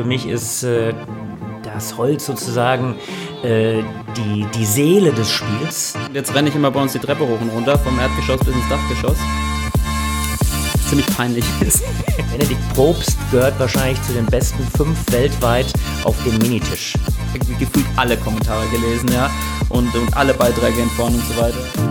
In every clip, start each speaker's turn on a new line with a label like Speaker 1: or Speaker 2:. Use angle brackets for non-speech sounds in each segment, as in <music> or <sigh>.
Speaker 1: Für mich ist äh, das Holz sozusagen äh, die, die Seele des Spiels.
Speaker 2: Jetzt renne ich immer bei uns die Treppe hoch und runter, vom Erdgeschoss bis ins Dachgeschoss. Ziemlich peinlich ist. <laughs>
Speaker 1: Benedikt Probst gehört wahrscheinlich zu den besten fünf weltweit auf dem Minitisch.
Speaker 2: Gefühlt alle Kommentare gelesen, ja. Und, und alle Beiträge in vorn und so weiter.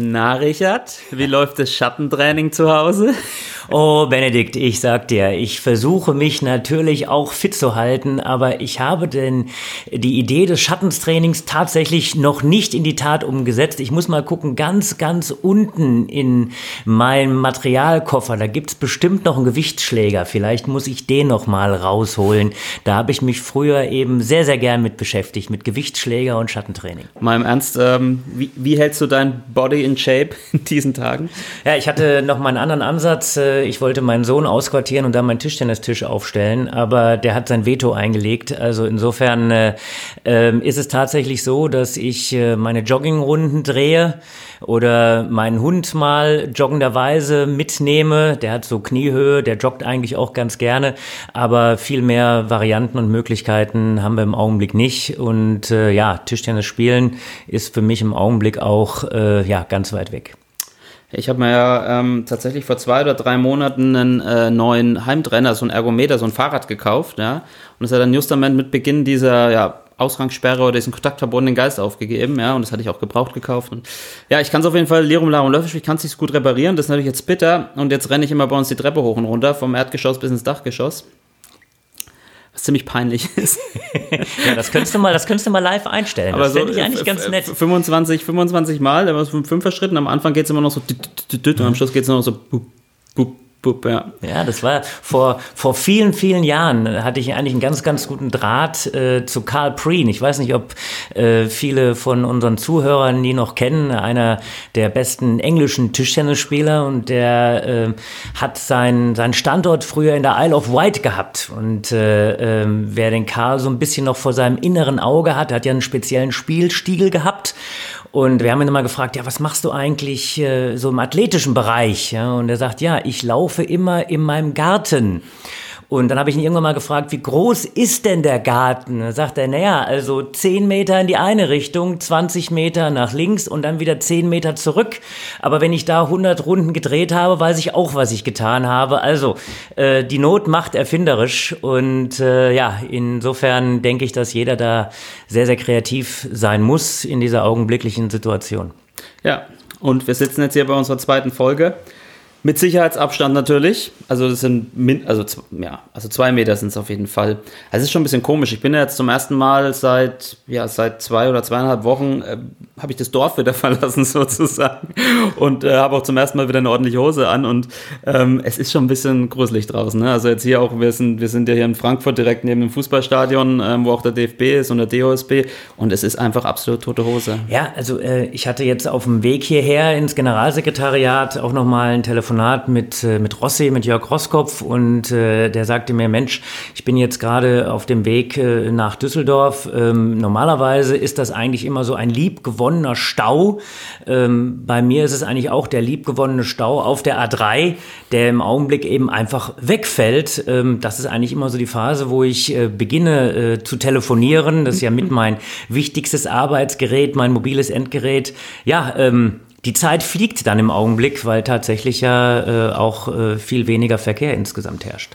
Speaker 2: Na, Richard, wie läuft das Schattentraining zu Hause?
Speaker 1: Oh, Benedikt, ich sag dir, ich versuche mich natürlich auch fit zu halten, aber ich habe denn die Idee des Schattenstrainings tatsächlich noch nicht in die Tat umgesetzt. Ich muss mal gucken, ganz, ganz unten in meinem Materialkoffer, da gibt's bestimmt noch einen Gewichtsschläger. Vielleicht muss ich den noch mal rausholen. Da habe ich mich früher eben sehr, sehr gern mit beschäftigt, mit Gewichtsschläger und Schattentraining.
Speaker 2: Mal im Ernst, ähm, wie, wie hältst du dein Body in Shape <laughs> in diesen Tagen?
Speaker 1: Ja, ich hatte noch mal einen anderen Ansatz. Äh, Ich wollte meinen Sohn ausquartieren und da meinen Tischtennistisch aufstellen, aber der hat sein Veto eingelegt. Also insofern äh, äh, ist es tatsächlich so, dass ich äh, meine Joggingrunden drehe oder meinen Hund mal joggenderweise mitnehme. Der hat so Kniehöhe, der joggt eigentlich auch ganz gerne, aber viel mehr Varianten und Möglichkeiten haben wir im Augenblick nicht. Und ja, Tischtennis spielen ist für mich im Augenblick auch ja ganz weit weg.
Speaker 2: Ich habe mir ja ähm, tatsächlich vor zwei oder drei Monaten einen äh, neuen Heimtrainer, so ein Ergometer, so ein Fahrrad gekauft, ja. Und das hat dann justament mit Beginn dieser ja, Ausgangssperre oder diesen kontaktverbundenen Geist aufgegeben, ja. Und das hatte ich auch gebraucht gekauft. Und ja, ich kann es auf jeden Fall Lirum Larum Löffisch, ich kann es nicht gut reparieren. Das ist natürlich jetzt bitter. Und jetzt renne ich immer bei uns die Treppe hoch und runter, vom Erdgeschoss bis ins Dachgeschoss. Was ziemlich peinlich <laughs> ist.
Speaker 1: Ja, das könntest du mal, das könntest du mal live einstellen. das fände ich eigentlich
Speaker 2: äh,
Speaker 1: ganz
Speaker 2: f-
Speaker 1: nett.
Speaker 2: 25, 25 Mal, da war es fünfer Schritten. Am Anfang geht es immer noch so und am Schluss geht es noch so bup, ja.
Speaker 1: Ja, das war vor, vor vielen, vielen Jahren hatte ich eigentlich einen ganz, ganz guten Draht äh, zu Karl Preen. Ich weiß nicht, ob äh, viele von unseren Zuhörern die noch kennen. Einer der besten englischen Tischtennisspieler und der äh, hat seinen seinen Standort früher in der Isle of Wight gehabt. Und äh, ähm, wer den Karl so ein bisschen noch vor seinem inneren Auge hat, hat ja einen speziellen Spielstil gehabt. Und wir haben ihn immer gefragt, ja, was machst du eigentlich äh, so im athletischen Bereich? Ja, und er sagt, ja, ich laufe immer in meinem Garten. Und dann habe ich ihn irgendwann mal gefragt, wie groß ist denn der Garten? Da sagt er, naja, also 10 Meter in die eine Richtung, 20 Meter nach links und dann wieder 10 Meter zurück. Aber wenn ich da 100 Runden gedreht habe, weiß ich auch, was ich getan habe. Also, äh, die Not macht erfinderisch. Und äh, ja, insofern denke ich, dass jeder da sehr, sehr kreativ sein muss in dieser augenblicklichen Situation.
Speaker 2: Ja, und wir sitzen jetzt hier bei unserer zweiten Folge. Mit Sicherheitsabstand natürlich. Also das sind min also ja, also zwei Meter sind es auf jeden Fall. Also es ist schon ein bisschen komisch. Ich bin ja jetzt zum ersten Mal seit ja seit zwei oder zweieinhalb Wochen äh, habe ich das Dorf wieder <laughs> verlassen sozusagen und äh, habe auch zum ersten Mal wieder eine ordentliche Hose an und ähm, es ist schon ein bisschen gruselig draußen. Ne? Also jetzt hier auch wir sind wir sind ja hier in Frankfurt direkt neben dem Fußballstadion, ähm, wo auch der DFB ist und der DOSB und es ist einfach absolut tote Hose.
Speaker 1: Ja, also äh, ich hatte jetzt auf dem Weg hierher ins Generalsekretariat auch nochmal ein Telefonat mit, äh, mit Rossi, mit Jörg Roskopf und äh, der sagte mir, Mensch, ich bin jetzt gerade auf dem Weg äh, nach Düsseldorf. Ähm, normalerweise ist das eigentlich immer so ein liebgewonnener Stau. Ähm, bei mir ist es eigentlich auch der liebgewonnene Stau auf der A3, der im Augenblick eben einfach wegfällt. Ähm, das ist eigentlich immer so die Phase, wo ich äh, beginne äh, zu telefonieren. Das ist ja mit mein wichtigstes Arbeitsgerät, mein mobiles Endgerät. Ja, ähm, die Zeit fliegt dann im Augenblick, weil tatsächlich ja äh, auch äh, viel weniger Verkehr insgesamt herrscht.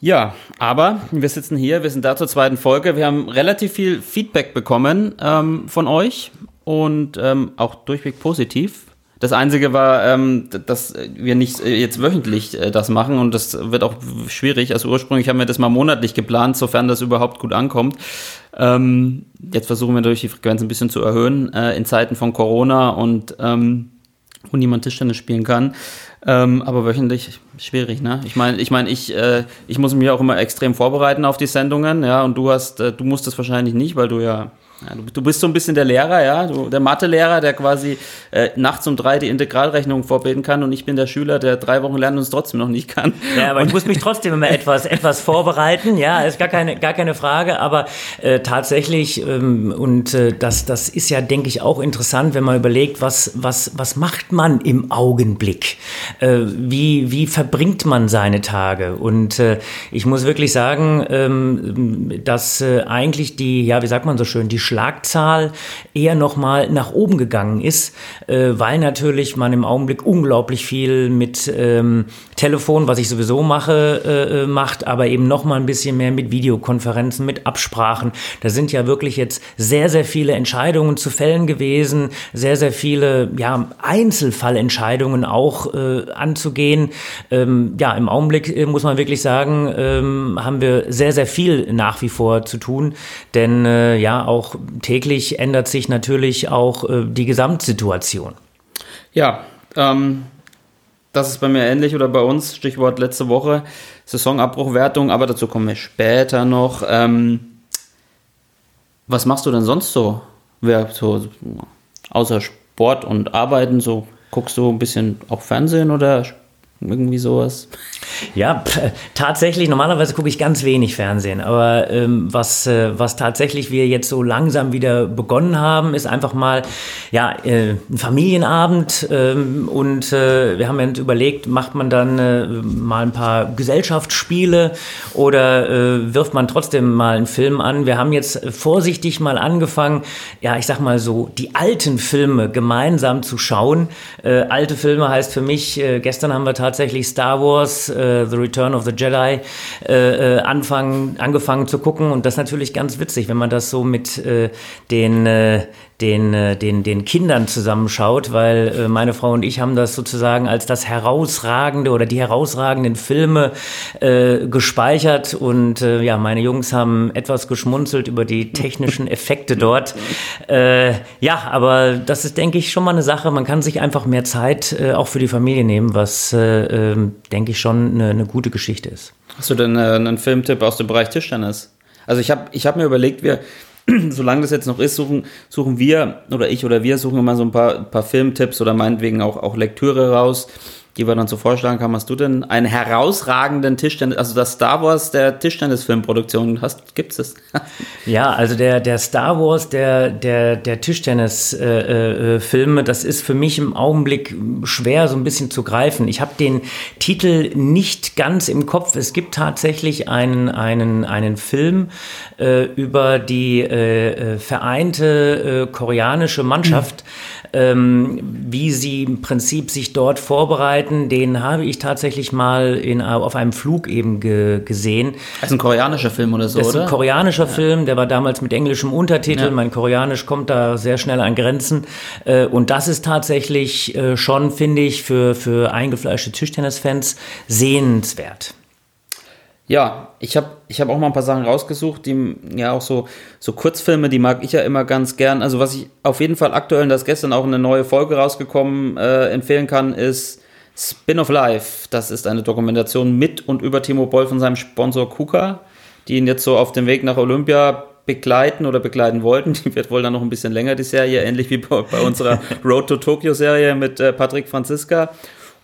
Speaker 2: Ja, aber wir sitzen hier, wir sind da zur zweiten Folge. Wir haben relativ viel Feedback bekommen ähm, von euch und ähm, auch durchweg positiv. Das Einzige war, ähm, dass wir nicht äh, jetzt wöchentlich äh, das machen und das wird auch schwierig. Also ursprünglich haben wir das mal monatlich geplant, sofern das überhaupt gut ankommt. Ähm, jetzt versuchen wir durch die Frequenz ein bisschen zu erhöhen äh, in Zeiten von Corona und ähm, wo niemand Tischtennis spielen kann. Ähm, aber wöchentlich schwierig, ne? Ich meine, ich meine, ich, äh, ich muss mich auch immer extrem vorbereiten auf die Sendungen, ja, und du hast, äh, du musst es wahrscheinlich nicht, weil du ja ja, du, du, bist so ein bisschen der Lehrer, ja, du, der Mathelehrer, der quasi äh, nachts um drei die Integralrechnung vorbeten kann und ich bin der Schüler, der drei Wochen lernen und es trotzdem noch nicht kann.
Speaker 1: Ja, aber ich muss mich trotzdem immer etwas, etwas vorbereiten, ja, ist gar keine, gar keine Frage, aber äh, tatsächlich, ähm, und äh, das, das ist ja, denke ich, auch interessant, wenn man überlegt, was, was, was macht man im Augenblick? Äh, wie, wie verbringt man seine Tage? Und äh, ich muss wirklich sagen, ähm, dass äh, eigentlich die, ja, wie sagt man so schön, die Schlagzahl eher nochmal nach oben gegangen ist, äh, weil natürlich man im Augenblick unglaublich viel mit ähm, Telefon, was ich sowieso mache, äh, äh macht, aber eben nochmal ein bisschen mehr mit Videokonferenzen, mit Absprachen. Da sind ja wirklich jetzt sehr, sehr viele Entscheidungen zu fällen gewesen, sehr, sehr viele ja, Einzelfallentscheidungen auch äh, anzugehen. Ähm, ja, im Augenblick äh, muss man wirklich sagen, ähm, haben wir sehr, sehr viel nach wie vor zu tun, denn äh, ja, auch täglich ändert sich natürlich auch äh, die Gesamtsituation.
Speaker 2: Ja, ähm, das ist bei mir ähnlich oder bei uns, Stichwort letzte Woche, Saisonabbruchwertung, aber dazu kommen wir später noch. Ähm, was machst du denn sonst so? Wer so außer Sport und Arbeiten, so guckst du ein bisschen auch Fernsehen oder irgendwie sowas?
Speaker 1: Ja, tatsächlich, normalerweise gucke ich ganz wenig Fernsehen, aber ähm, was, äh, was tatsächlich wir jetzt so langsam wieder begonnen haben, ist einfach mal ja, äh, ein Familienabend ähm, und äh, wir haben uns überlegt, macht man dann äh, mal ein paar Gesellschaftsspiele oder äh, wirft man trotzdem mal einen Film an. Wir haben jetzt vorsichtig mal angefangen, ja, ich sag mal so, die alten Filme gemeinsam zu schauen. Äh, alte Filme heißt für mich, gestern haben wir tatsächlich Star Wars äh, The Return of the Jedi äh, äh, anfangen, angefangen zu gucken. Und das ist natürlich ganz witzig, wenn man das so mit äh, den, äh, den, äh, den, den Kindern zusammenschaut, weil äh, meine Frau und ich haben das sozusagen als das herausragende oder die herausragenden Filme äh, gespeichert. Und äh, ja, meine Jungs haben etwas geschmunzelt über die technischen <laughs> Effekte dort. Äh, ja, aber das ist, denke ich, schon mal eine Sache. Man kann sich einfach mehr Zeit äh, auch für die Familie nehmen, was, äh, äh, denke ich, schon eine, eine gute Geschichte ist.
Speaker 2: Hast du denn äh, einen Filmtipp aus dem Bereich Tischtennis? Also ich habe ich hab mir überlegt, wir, <clears throat> solange das jetzt noch ist, suchen, suchen wir oder ich oder wir suchen immer so ein paar, paar Filmtipps oder meinetwegen auch, auch Lektüre raus, die wir dann so vorschlagen haben. Hast du denn einen herausragenden Tischtennis, also das Star Wars der Tischtennisfilmproduktion, hast, gibt's das? <laughs>
Speaker 1: ja, also der, der Star Wars der, der, der Tischtennisfilme, äh, äh, das ist für mich im Augenblick schwer so ein bisschen zu greifen. Ich habe den Titel nicht ganz im Kopf. Es gibt tatsächlich einen, einen, einen Film äh, über die äh, äh vereinte äh, koreanische Mannschaft. Mhm wie sie im Prinzip sich dort vorbereiten, den habe ich tatsächlich mal in, auf einem Flug eben ge, gesehen.
Speaker 2: Das ist ein koreanischer Film oder so,
Speaker 1: das ist ein koreanischer ja. Film, der war damals mit englischem Untertitel. Ja. Mein Koreanisch kommt da sehr schnell an Grenzen. Äh, und das ist tatsächlich äh, schon, finde ich, für, für eingefleischte Tischtennisfans sehenswert.
Speaker 2: Ja, ich habe ich hab auch mal ein paar Sachen rausgesucht, die ja auch so, so Kurzfilme, die mag ich ja immer ganz gern. Also was ich auf jeden Fall aktuell, und da ist gestern auch eine neue Folge rausgekommen, äh, empfehlen kann, ist Spin of Life. Das ist eine Dokumentation mit und über Timo Boll von seinem Sponsor KUKA, die ihn jetzt so auf dem Weg nach Olympia begleiten oder begleiten wollten. <laughs> Die wird wohl dann noch ein bisschen länger, die Serie, ähnlich wie bei, bei unserer <laughs> Road to Tokyo Serie mit äh, Patrick Franziska.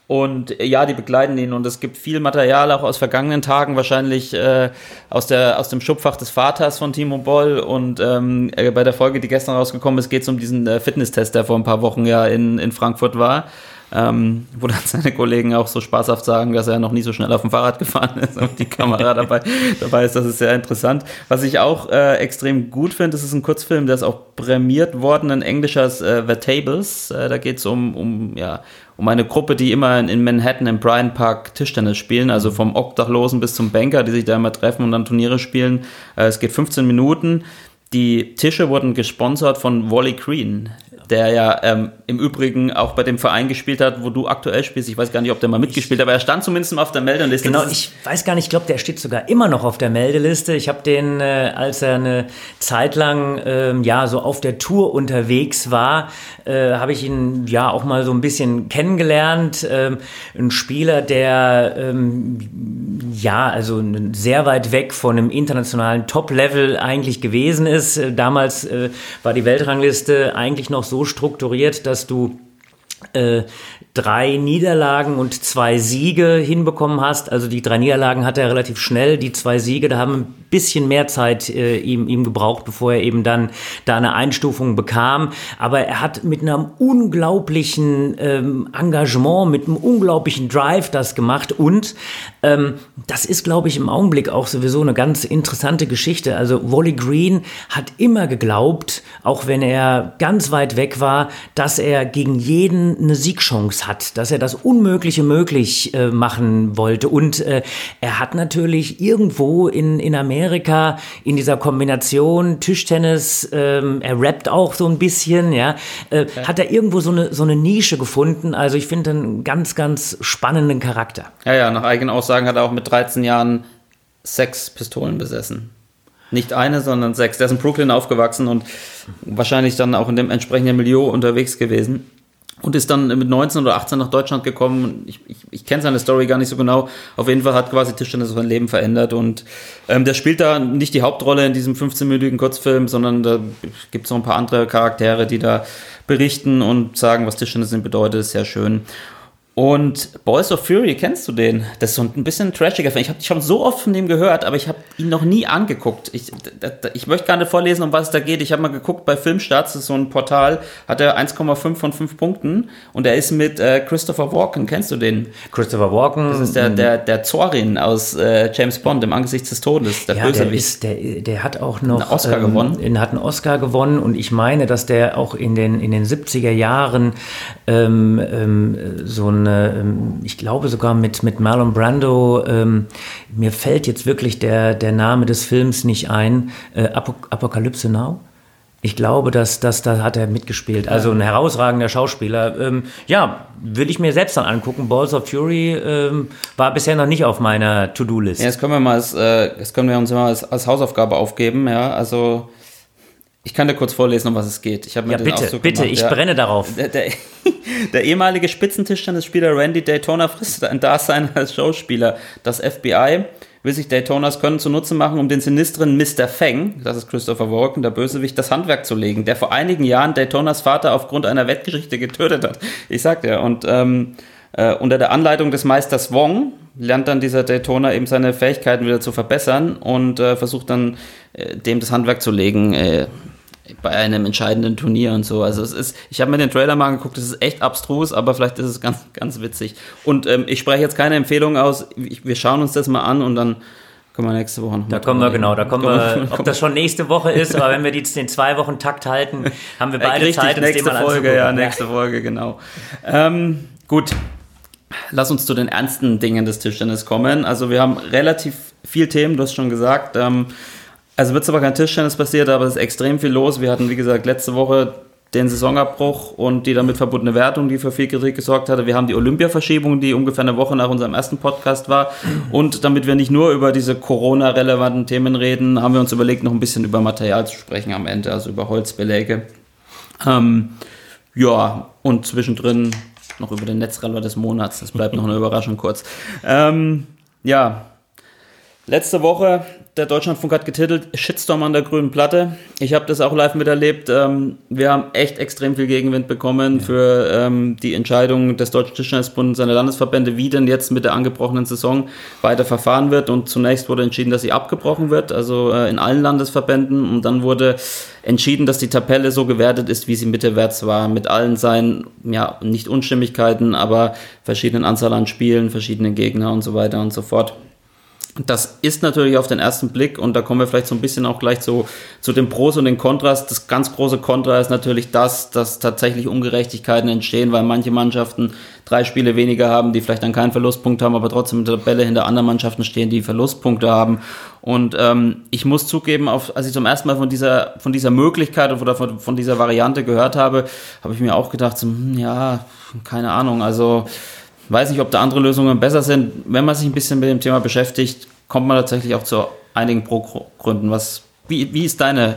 Speaker 2: Und äh, ja, die begleiten ihn und es gibt viel Material auch aus vergangenen Tagen, wahrscheinlich äh, aus, der, aus dem Schubfach des Vaters von Timo Boll. Und ähm, äh, bei der Folge, die gestern rausgekommen ist, geht es um diesen äh, Fitnesstest, der vor ein paar Wochen ja in, in Frankfurt war. Ähm, wo dann seine Kollegen auch so spaßhaft sagen, dass er noch nie so schnell auf dem Fahrrad gefahren ist und die Kamera <laughs> dabei, dabei ist. Das ist sehr interessant. Was ich auch äh, extrem gut finde, das ist ein Kurzfilm, der ist auch prämiert worden, ein englischer äh, The Tables. Äh, da geht es um, um, ja, um eine Gruppe, die immer in Manhattan im Bryant Park Tischtennis spielen, also vom Obdachlosen bis zum Banker, die sich da immer treffen und dann Turniere spielen. Äh, es geht 15 Minuten. Die Tische wurden gesponsert von Wally Green, der ja ähm, im Übrigen auch bei dem Verein gespielt hat, wo du aktuell spielst. Ich weiß gar nicht, ob der mal mitgespielt hat, aber er stand zumindest mal auf der Meldeliste.
Speaker 1: Genau, ich weiß gar nicht, ich glaube, der steht sogar immer noch auf der Meldeliste. Ich habe den, äh, als er eine Zeit lang ähm, ja so auf der Tour unterwegs war, äh, habe ich ihn ja auch mal so ein bisschen kennengelernt. Ähm, ein Spieler, der ähm, ja also sehr weit weg von einem internationalen Top-Level eigentlich gewesen ist. Äh, Damals äh, war die Weltrangliste eigentlich noch so strukturiert, dass du äh, drei Niederlagen und zwei Siege hinbekommen hast. Also die drei Niederlagen hatte er relativ schnell, die zwei Siege, da haben ein bisschen mehr Zeit äh, ihm, ihm gebraucht, bevor er eben dann da eine Einstufung bekam. Aber er hat mit einem unglaublichen ähm, Engagement, mit einem unglaublichen Drive das gemacht und ähm, das ist, glaube ich, im Augenblick auch sowieso eine ganz interessante Geschichte. Also Wally Green hat immer geglaubt, auch wenn er ganz weit weg war, dass er gegen jeden eine Siegchance hat, dass er das Unmögliche möglich äh, machen wollte. Und äh, er hat natürlich irgendwo in, in Amerika in dieser Kombination Tischtennis, ähm, er rappt auch so ein bisschen, ja, äh, hat er irgendwo so eine, so eine Nische gefunden. Also ich finde einen ganz, ganz spannenden Charakter.
Speaker 2: Ja, ja, nach eigenen Aussagen hat er auch mit 13 Jahren sechs Pistolen besessen. Nicht eine, sondern sechs. Der ist in Brooklyn aufgewachsen und wahrscheinlich dann auch in dem entsprechenden Milieu unterwegs gewesen. Und ist dann mit 19 oder 18 nach Deutschland gekommen. Ich, ich, ich kenne seine Story gar nicht so genau. Auf jeden Fall hat quasi Tischtennis sein Leben verändert. Und ähm, der spielt da nicht die Hauptrolle in diesem 15-minütigen Kurzfilm, sondern da gibt es noch ein paar andere Charaktere, die da berichten und sagen, was Tischtennis bedeutet. sehr schön. Und Boys of Fury, kennst du den? Das ist so ein bisschen trashiger Film. Ich habe schon so oft von dem gehört, aber ich habe ihn noch nie angeguckt. Ich, ich möchte nicht vorlesen, um was es da geht. Ich habe mal geguckt bei Filmstarts, das ist so ein Portal, hat er 1,5 von 5 Punkten und er ist mit äh, Christopher Walken. Kennst du den?
Speaker 1: Christopher Walken.
Speaker 2: Das ist der, der, der Zorin aus äh, James Bond, im Angesicht des Todes, der
Speaker 1: Ja, der,
Speaker 2: Bösewicht.
Speaker 1: ist, der, der hat auch noch
Speaker 2: Einen Oscar gewonnen.
Speaker 1: Ähm, hat einen Oscar gewonnen und ich meine, dass der auch in den, in den 70er Jahren ähm, ähm, so ähm, ich glaube sogar mit, mit Marlon Brando, ähm, mir fällt jetzt wirklich der, der Name des Films nicht ein, äh, Apok Apokalypse Now. Ich glaube, dass, dass da hat er mitgespielt. Also ein herausragender Schauspieler. Ähm, ja, will ich mir selbst dann angucken. Balls of Fury ähm, war bisher noch nicht auf meiner To-Do-List.
Speaker 2: Ja, das können wir mal als, äh, das können wir uns mal als, als Hausaufgabe aufgeben, ja. Also ich kann dir kurz vorlesen, um was es geht. Ich habe mir
Speaker 1: Ja,
Speaker 2: den
Speaker 1: bitte,
Speaker 2: Auszug
Speaker 1: bitte,
Speaker 2: gemacht,
Speaker 1: ich
Speaker 2: ja.
Speaker 1: brenne darauf.
Speaker 2: Der, der, <laughs> der ehemalige Spitzentischtennisspieler Randy Daytona frisst ein Dasein als Schauspieler. Das FBI will sich Daytonas Können zunutze machen, um den sinistren Mr. Feng, das ist Christopher Walken, der Bösewicht, das Handwerk zu legen, der vor einigen Jahren Daytonas Vater aufgrund einer Wettgeschichte getötet hat. Ich sag dir, und ähm, äh, unter der Anleitung des Meisters Wong lernt dann dieser Daytona eben seine Fähigkeiten wieder zu verbessern und äh, versucht dann äh, dem das Handwerk zu legen. Äh, bei einem entscheidenden Turnier und so. Also es ist, ich habe mir den Trailer mal angeguckt, es ist echt abstrus, aber vielleicht ist es ganz, ganz witzig. Und ähm, ich spreche jetzt keine Empfehlung aus. Ich, wir schauen uns das mal an und dann können wir nächste Woche noch
Speaker 1: Da kommen wir genau, da kommen wir, ob das schon nächste Woche ist, aber wenn wir die den zwei Wochen Takt halten, haben wir beide
Speaker 2: Richtig,
Speaker 1: Zeit, uns
Speaker 2: nächste Folge,
Speaker 1: anzugucken.
Speaker 2: ja, nächste Folge, genau. Ähm, gut, lass uns zu den ernsten Dingen des Tischtennis kommen. Also wir haben relativ viel Themen, du hast schon gesagt. Ähm, also wird aber kein Tischtennis passiert, aber es ist extrem viel los. Wir hatten, wie gesagt, letzte Woche den Saisonabbruch und die damit verbundene Wertung, die für viel Kritik gesorgt hatte. Wir haben die Olympiaverschiebung, die ungefähr eine Woche nach unserem ersten Podcast war. Und damit wir nicht nur über diese Corona-relevanten Themen reden, haben wir uns überlegt, noch ein bisschen über Material zu sprechen am Ende, also über Holzbeläge. Ähm, ja, und zwischendrin noch über den Netzreller des Monats. Das bleibt noch eine Überraschung kurz. Ähm, ja, letzte Woche, der Deutschlandfunk hat getitelt Shitstorm an der grünen Platte. Ich habe das auch live miterlebt. Ähm, wir haben echt extrem viel Gegenwind bekommen für ähm, die Entscheidung des Deutschen Tischtennisbundes, seine Landesverbände, wie denn jetzt mit der angebrochenen Saison weiter verfahren wird. Und zunächst wurde entschieden, dass sie abgebrochen wird, also äh, in allen Landesverbänden. Und dann wurde entschieden, dass die Tabelle so gewertet ist, wie sie mittewärts war, mit allen seinen, ja, nicht Unstimmigkeiten, aber verschiedenen Anzahl an Spielen, verschiedenen Gegner und so weiter und so fort. Das ist natürlich auf den ersten Blick, und da kommen wir vielleicht so ein bisschen auch gleich zu, zu den Pros und den Kontras. Das ganz große Kontra ist natürlich das, dass tatsächlich Ungerechtigkeiten entstehen, weil manche Mannschaften drei Spiele weniger haben, die vielleicht dann keinen Verlustpunkt haben, aber trotzdem in der Tabelle hinter anderen Mannschaften stehen, die Verlustpunkte haben. Und ähm, ich muss zugeben, auf, als ich zum ersten Mal von dieser, von dieser Möglichkeit oder von, von dieser Variante gehört habe, habe ich mir auch gedacht, so, hm, ja, keine Ahnung, also weiß nicht, ob da andere Lösungen besser sind. Wenn man sich ein bisschen mit dem Thema beschäftigt, kommt man tatsächlich auch zu einigen Pro-Gründen. Was, wie, wie ist deine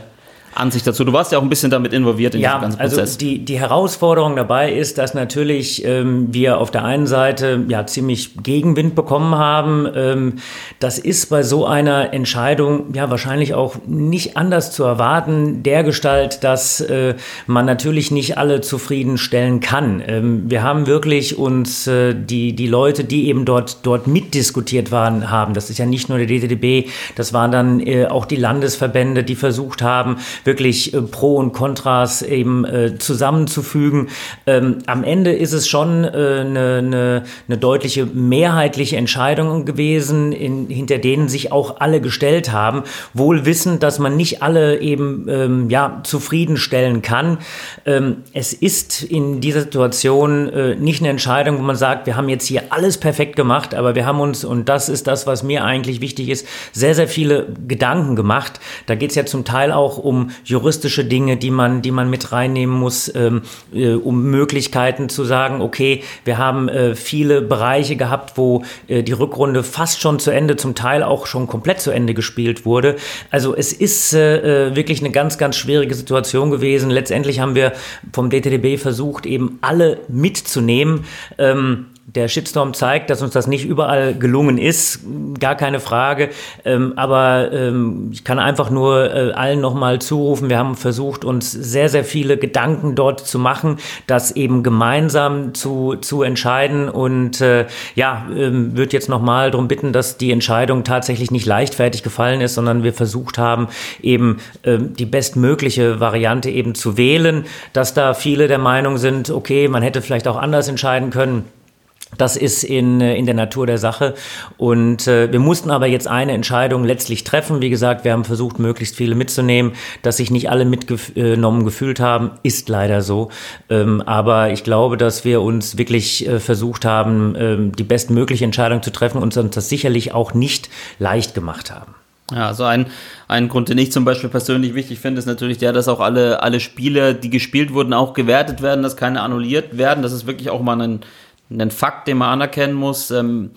Speaker 2: Ansicht dazu? Du warst ja auch ein bisschen damit involviert in
Speaker 1: ja,
Speaker 2: diesem ganzen Prozess.
Speaker 1: Also die, die Herausforderung dabei ist, dass natürlich ähm, wir auf der einen Seite ja ziemlich Gegenwind bekommen haben. Ähm, das ist bei so einer Entscheidung ja wahrscheinlich auch nicht anders zu erwarten, der Gestalt, dass äh, man natürlich nicht alle zufriedenstellen kann. Ähm, wir haben wirklich uns äh, die, die Leute, die eben dort, dort mitdiskutiert waren, haben, das ist ja nicht nur der DTDB, das waren dann äh, auch die Landesverbände, die versucht haben, wirklich äh, Pro und Kontras eben äh, zusammenzufügen. Ähm, am Ende ist es schon eine äh, ne, ne, ne deutliche mehrheitliche Entscheidung gewesen, in, hinter denen sich auch alle gestellt haben, wohl wissend, dass man nicht alle eben ähm, ja, zufriedenstellen kann. Ähm, es ist in dieser Situation äh, nicht eine Entscheidung, wo man sagt, wir haben jetzt hier alles perfekt gemacht, aber wir haben uns, und das ist das, was mir eigentlich wichtig ist, sehr, sehr viele Gedanken gemacht. Da geht es ja zum Teil auch um juristische Dinge, die man, die man mit reinnehmen muss, ähm, äh, um Möglichkeiten zu sagen, okay, wir haben äh, viele Bereiche gehabt, wo äh, die Rückrunde fast schon zu Ende, zum Teil auch schon komplett zu Ende gespielt wurde. Also es ist äh, äh wirklich eine ganz, ganz schwierige Situation gewesen. Letztendlich haben wir vom DTDB versucht, eben alle mitzunehmen. Ähm, der Shitstorm zeigt, dass uns das nicht überall gelungen ist, gar keine Frage. Ähm, aber ähm, ich kann einfach nur äh, allen nochmal zurufen, wir haben versucht, uns sehr, sehr viele Gedanken dort zu machen, das eben gemeinsam zu, zu entscheiden. Und äh, ja, ähm, würde jetzt nochmal darum bitten, dass die Entscheidung tatsächlich nicht leichtfertig gefallen ist, sondern wir versucht haben, eben ähm, die bestmögliche Variante eben zu wählen, dass da viele der Meinung sind, okay, man hätte vielleicht auch anders entscheiden können. Das ist in, äh, in der Natur der Sache. Und äh, wir mussten aber jetzt eine Entscheidung letztlich treffen. Wie gesagt, wir haben versucht, möglichst viele mitzunehmen. Dass sich nicht alle mitgenommen gefühlt haben, ist leider so. Ähm, aber ich glaube, dass wir uns wirklich äh, versucht haben, ähm, die bestmögliche Entscheidung zu treffen und uns das sicherlich auch nicht leicht gemacht haben.
Speaker 2: Ja, also ein, ein Grund, den ich zum Beispiel persönlich wichtig finde, ist natürlich der, dass auch alle, alle Spiele, die gespielt wurden, auch gewertet werden, dass keine annulliert werden. Das ist wirklich auch mal ein ein Fakt, den man anerkennen muss. Ähm,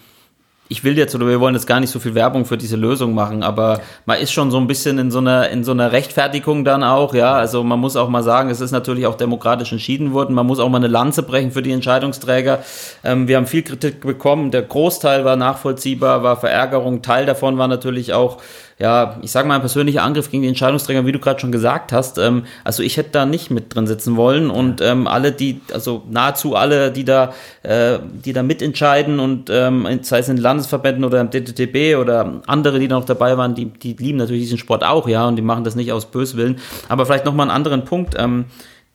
Speaker 2: ich will jetzt oder wir wollen jetzt gar nicht so viel Werbung für diese Lösung machen, aber man ist schon so ein bisschen in so einer in so einer Rechtfertigung dann auch, ja. Also man muss auch mal sagen, es ist natürlich auch demokratisch entschieden worden. Man muss auch mal eine Lanze brechen für die Entscheidungsträger. Ähm, wir haben viel Kritik bekommen. Der Großteil war nachvollziehbar, war Verärgerung. Teil davon war natürlich auch ja, ich sage mal, ein persönlicher Angriff gegen die Entscheidungsträger, wie du gerade schon gesagt hast. Ähm, also ich hätte da nicht mit drin sitzen wollen und ähm, alle, die, also nahezu alle, die da, äh, die da mitentscheiden und ähm, sei es in Landesverbänden oder im DTTB oder andere, die da noch dabei waren, die, die lieben natürlich diesen Sport auch, ja, und die machen das nicht aus Böswillen. Aber vielleicht nochmal einen anderen Punkt. Ähm,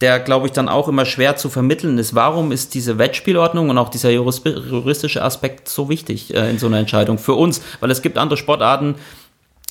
Speaker 2: der, glaube ich, dann auch immer schwer zu vermitteln ist. Warum ist diese Wettspielordnung und auch dieser juristische Aspekt so wichtig äh, in so einer Entscheidung für uns? Weil es gibt andere Sportarten,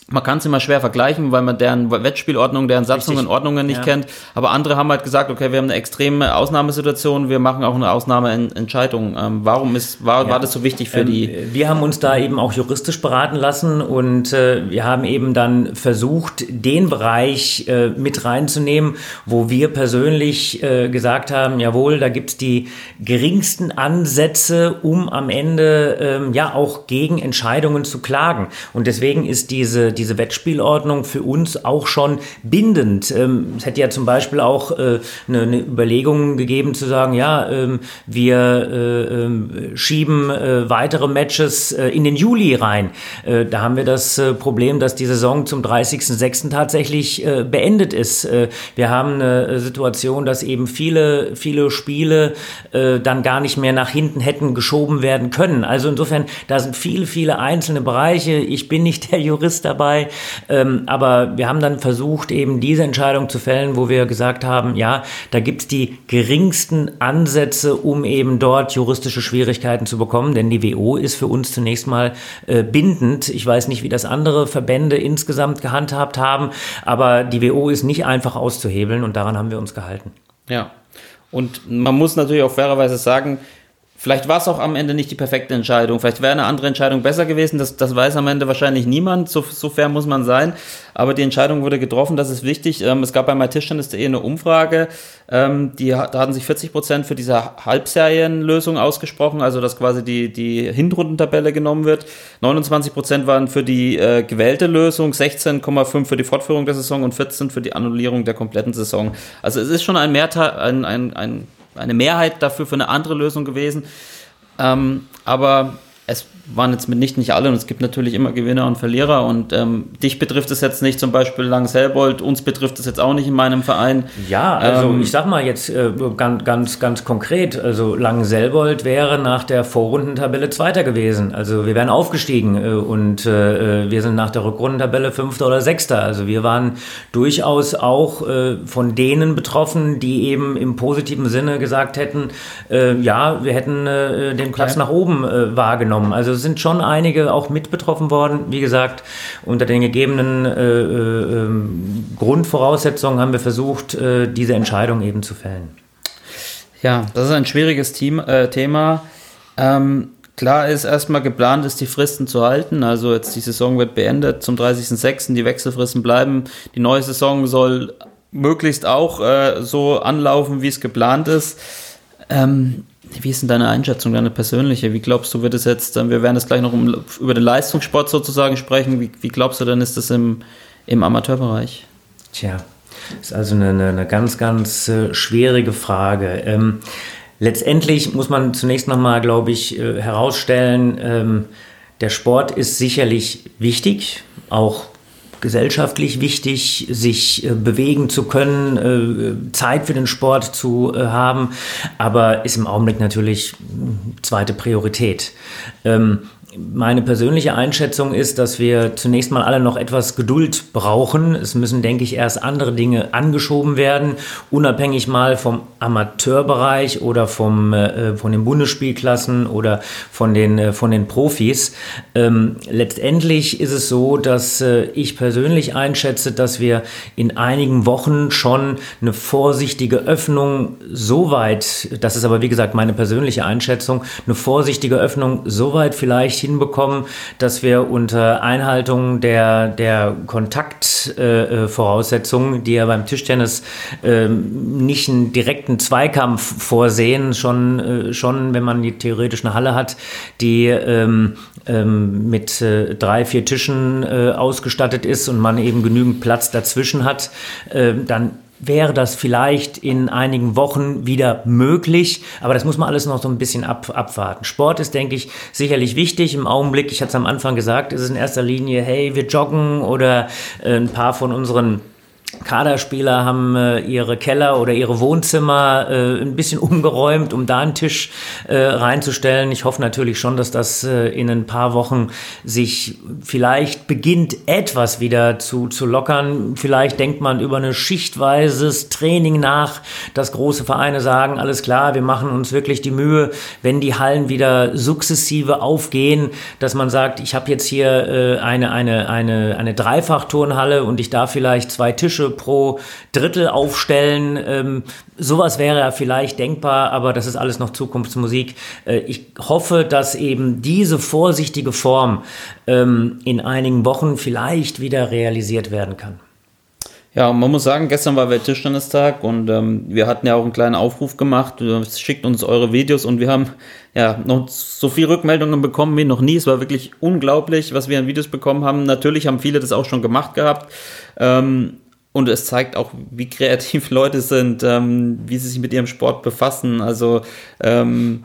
Speaker 2: man kann es immer schwer vergleichen, weil man deren Wettspielordnung, deren Satzungen und Ordnungen nicht ja. kennt. Aber andere haben halt gesagt, okay, wir haben eine extreme Ausnahmesituation, wir machen auch eine Ausnahmeentscheidung. Ähm, warum ist, war, ja. war das so wichtig für ähm, die?
Speaker 1: Wir haben uns da eben auch juristisch beraten lassen und äh, wir haben eben dann versucht, den Bereich äh, mit reinzunehmen, wo wir persönlich äh, gesagt haben, jawohl, da gibt es die geringsten Ansätze, um am Ende ähm, ja auch gegen Entscheidungen zu klagen. Und deswegen ist diese diese Wettspielordnung für uns auch schon bindend. Ähm, es hätte ja zum Beispiel auch äh, eine, eine, Überlegung gegeben zu sagen, ja, ähm, wir äh, äh, schieben äh, weitere Matches in den Juli rein. Da haben wir das Problem, dass die Saison zum 30.06. tatsächlich beendet ist. wir haben eine Situation, dass eben viele, viele Spiele dann gar nicht mehr nach hinten hätten geschoben werden können. Also insofern, da sind viele, viele einzelne Bereiche. Ich bin nicht der Jurist dabei dabei. Ähm, aber wir haben dann versucht, eben diese Entscheidung zu fällen, wo wir gesagt haben, ja, da gibt's die geringsten Ansätze, um eben dort juristische Schwierigkeiten zu bekommen, denn die WO ist für uns zunächst mal äh, bindend. Ich weiß nicht, wie das andere Verbände insgesamt gehandhabt haben, aber die WO ist nicht einfach auszuhebeln und daran haben wir uns gehalten.
Speaker 2: Ja. Und man muss natürlich auch fairerweise sagen, Vielleicht war es auch am Ende nicht die perfekte Entscheidung. Vielleicht wäre eine andere Entscheidung besser gewesen. Das, das weiß am Ende wahrscheinlich niemand. So, so fair muss man sein. Aber die Entscheidung wurde getroffen. Das ist wichtig. Ähm, es gab bei MyTischtennis.de eine Umfrage. Ähm, die, da hatten sich 40 Prozent für diese Halbserienlösung ausgesprochen. Also, dass quasi die, die Hinrundentabelle genommen wird. 29 Prozent waren für die äh, gewählte Lösung, 16,5 für die Fortführung der Saison und 14 für die Annullierung der kompletten Saison. Also, es ist schon ein Mehrteil, ein, ein, ein eine Mehrheit dafür für eine andere Lösung gewesen. Ähm, aber es waren jetzt mitnichten nicht alle und es gibt natürlich immer Gewinner und Verlierer und ähm, dich betrifft es jetzt nicht, zum Beispiel Langs Helbold, uns betrifft es jetzt auch nicht in meinem Verein.
Speaker 1: Ja, also ähm, ich sag mal jetzt äh, ganz, ganz, ganz konkret, also Selbold wäre nach der Vorrundentabelle Zweiter gewesen, also wir wären aufgestiegen äh, und äh, wir sind nach der Rückrundentabelle Fünfter oder Sechster, also wir waren durchaus auch äh, von denen betroffen, die eben im positiven Sinne gesagt hätten, äh, ja, wir hätten äh, den Platz ja. nach oben wahrgenommen, also also sind schon einige auch mit betroffen worden. Wie gesagt, unter den gegebenen äh, äh, Grundvoraussetzungen haben wir versucht, äh, diese Entscheidung eben zu fällen.
Speaker 2: Ja, das ist ein schwieriges Team, äh, Thema. Ähm, klar ist erstmal geplant, ist die Fristen zu halten. Also jetzt die Saison wird beendet zum 30.06. Die Wechselfristen bleiben. Die neue Saison soll möglichst auch äh, so anlaufen, wie es geplant ist. Ähm, wie ist denn deine Einschätzung, deine persönliche? Wie glaubst du, wird es jetzt, wir werden jetzt gleich noch um, über den Leistungssport sozusagen sprechen, wie, wie glaubst du denn, ist das im, im Amateurbereich?
Speaker 1: Tja, ist also eine, eine ganz, ganz äh, schwierige Frage. Ähm, letztendlich muss man zunächst nochmal, glaube ich, äh, herausstellen, ähm, der Sport ist sicherlich wichtig, auch gesellschaftlich wichtig, sich äh, bewegen zu können, äh, Zeit für den Sport zu äh, haben, aber ist im Augenblick natürlich zweite Priorität. Ähm, meine persönliche Einschätzung ist, dass wir zunächst mal alle noch etwas Geduld brauchen. Es müssen, denke ich, erst andere Dinge angeschoben werden, unabhängig mal vom Amateurbereich oder vom, äh, von den Bundesspielklassen oder von den, äh, von den Profis. Ähm, letztendlich ist es so, dass äh, ich persönlich einschätze, dass wir in einigen Wochen schon eine vorsichtige Öffnung so weit, das ist aber wie gesagt meine persönliche Einschätzung, eine vorsichtige Öffnung so weit vielleicht hinbekommen, dass wir unter Einhaltung der, der Kontaktvoraussetzungen, äh, die ja beim Tischtennis äh, nicht einen direkten Zweikampf vorsehen, schon, äh, schon wenn man die theoretisch eine Halle hat, die ähm, ähm, mit äh, drei, vier Tischen äh, ausgestattet ist und man eben genügend Platz dazwischen hat, äh, dann wäre das vielleicht in einigen Wochen wieder möglich. Aber das muss man alles noch so ein bisschen ab, abwarten. Sport ist, denke ich, sicherlich wichtig. Im Augenblick, ich hatte es am Anfang gesagt, ist es in erster Linie, hey, wir joggen oder äh, ein paar von unseren Kaderspieler haben äh, ihre Keller oder ihre Wohnzimmer äh, ein bisschen umgeräumt, um da einen Tisch äh, reinzustellen. Ich hoffe natürlich schon, dass das äh, in ein paar Wochen sich vielleicht beginnt, etwas wieder zu, zu lockern. Vielleicht denkt man über ein schichtweises Training nach, dass große Vereine sagen, alles klar, wir machen uns wirklich die Mühe, wenn die Hallen wieder sukzessive aufgehen, dass man sagt, ich habe jetzt hier äh, eine, eine, eine, eine Dreifachturnhalle und ich darf vielleicht zwei Tische Tische pro Drittel aufstellen. Ähm, sowas wäre ja vielleicht denkbar, aber das ist alles noch Zukunftsmusik. Äh, ich hoffe, dass eben diese vorsichtige Form ähm, in einigen Wochen vielleicht wieder realisiert werden kann.
Speaker 2: Ja, man muss sagen, gestern war Welttischtennis-Tag und ähm, wir hatten ja auch einen kleinen Aufruf gemacht. Schickt uns eure Videos und wir haben ja noch so viel Rückmeldungen bekommen wie noch nie. Es war wirklich unglaublich, was wir an Videos bekommen haben. Natürlich haben viele das auch schon gemacht gehabt. Ähm, und es zeigt auch, wie kreativ <laughs> Leute sind, ähm, wie sie sich mit ihrem Sport befassen. Also ähm,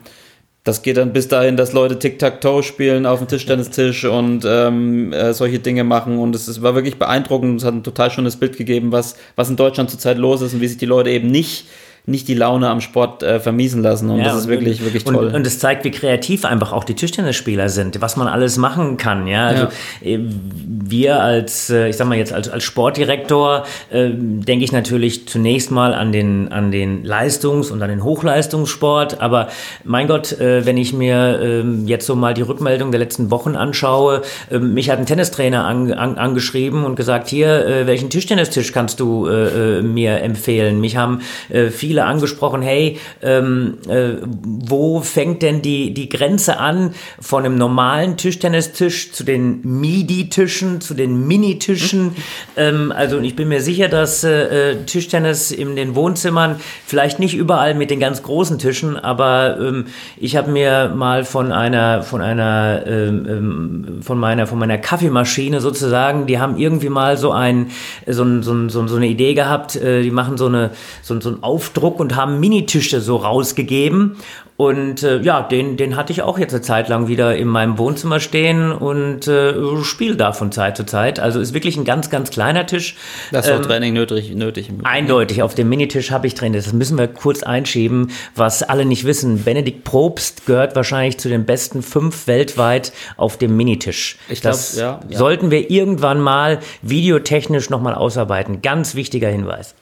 Speaker 2: das geht dann bis dahin, dass Leute Tic-Tac-Toe spielen auf dem Tischtennistisch und ähm, äh, solche Dinge machen. Und es, es war wirklich beeindruckend. Es hat ein total schönes Bild gegeben, was, was in Deutschland zurzeit los ist und wie sich die Leute eben nicht nicht die Laune am Sport äh, vermiesen lassen. Und
Speaker 1: Ja,
Speaker 2: das ist
Speaker 1: und-
Speaker 2: wirklich, wirklich toll.
Speaker 1: Und, es zeigt, wie kreativ einfach auch die Tischtennisspieler sind, was man alles machen kann. Ja, also äh, wir als, äh, ich sag mal jetzt als, als Sportdirektor, äh, denke ich natürlich zunächst mal an den, an den Leistungs- und an den Hochleistungssport. Aber mein Gott, äh, wenn ich mir ähm, jetzt so mal die Rückmeldung der letzten Wochen anschaue, ähm, mich hat ein Tennistrainer an, an, angeschrieben und gesagt, hier, äh, welchen Tischtennistisch kannst du mir empfehlen? Mich haben äh, viele angesprochen, hey, ähm, äh, wo fängt denn die, die Grenze an von einem normalen Tischtennistisch zu den MIDI-Tischen, zu den Minitischen? Ähm, also ich bin mir sicher, dass äh, Tischtennis in den Wohnzimmern vielleicht nicht überall mit den ganz großen Tischen, aber ähm, ich habe mir mal von einer, von einer, ähm, ähm, von meiner, von meiner Kaffeemaschine sozusagen, die haben irgendwie mal so ein, so, ein, so, ein, so eine Idee gehabt, äh, die machen so eine, so, so einen Aufdruck und haben Minitische so rausgegeben. Und äh, ja, den, den hatte ich auch jetzt eine Zeit lang wieder in meinem Wohnzimmer stehen und äh, spiele da von Zeit zu Zeit. Also ist wirklich ein ganz, ganz kleiner Tisch.
Speaker 2: das ist auch Training nötig. nötig.
Speaker 1: Eindeutig, auf dem Minitisch habe ich drin. Das müssen wir kurz einschieben, was alle nicht wissen. Benedikt Probst gehört wahrscheinlich zu den besten fünf weltweit auf dem Minitisch.
Speaker 2: Ich glaub,
Speaker 1: das
Speaker 2: ja, ja.
Speaker 1: sollten wir irgendwann mal videotechnisch nochmal ausarbeiten. Ganz wichtiger Hinweis.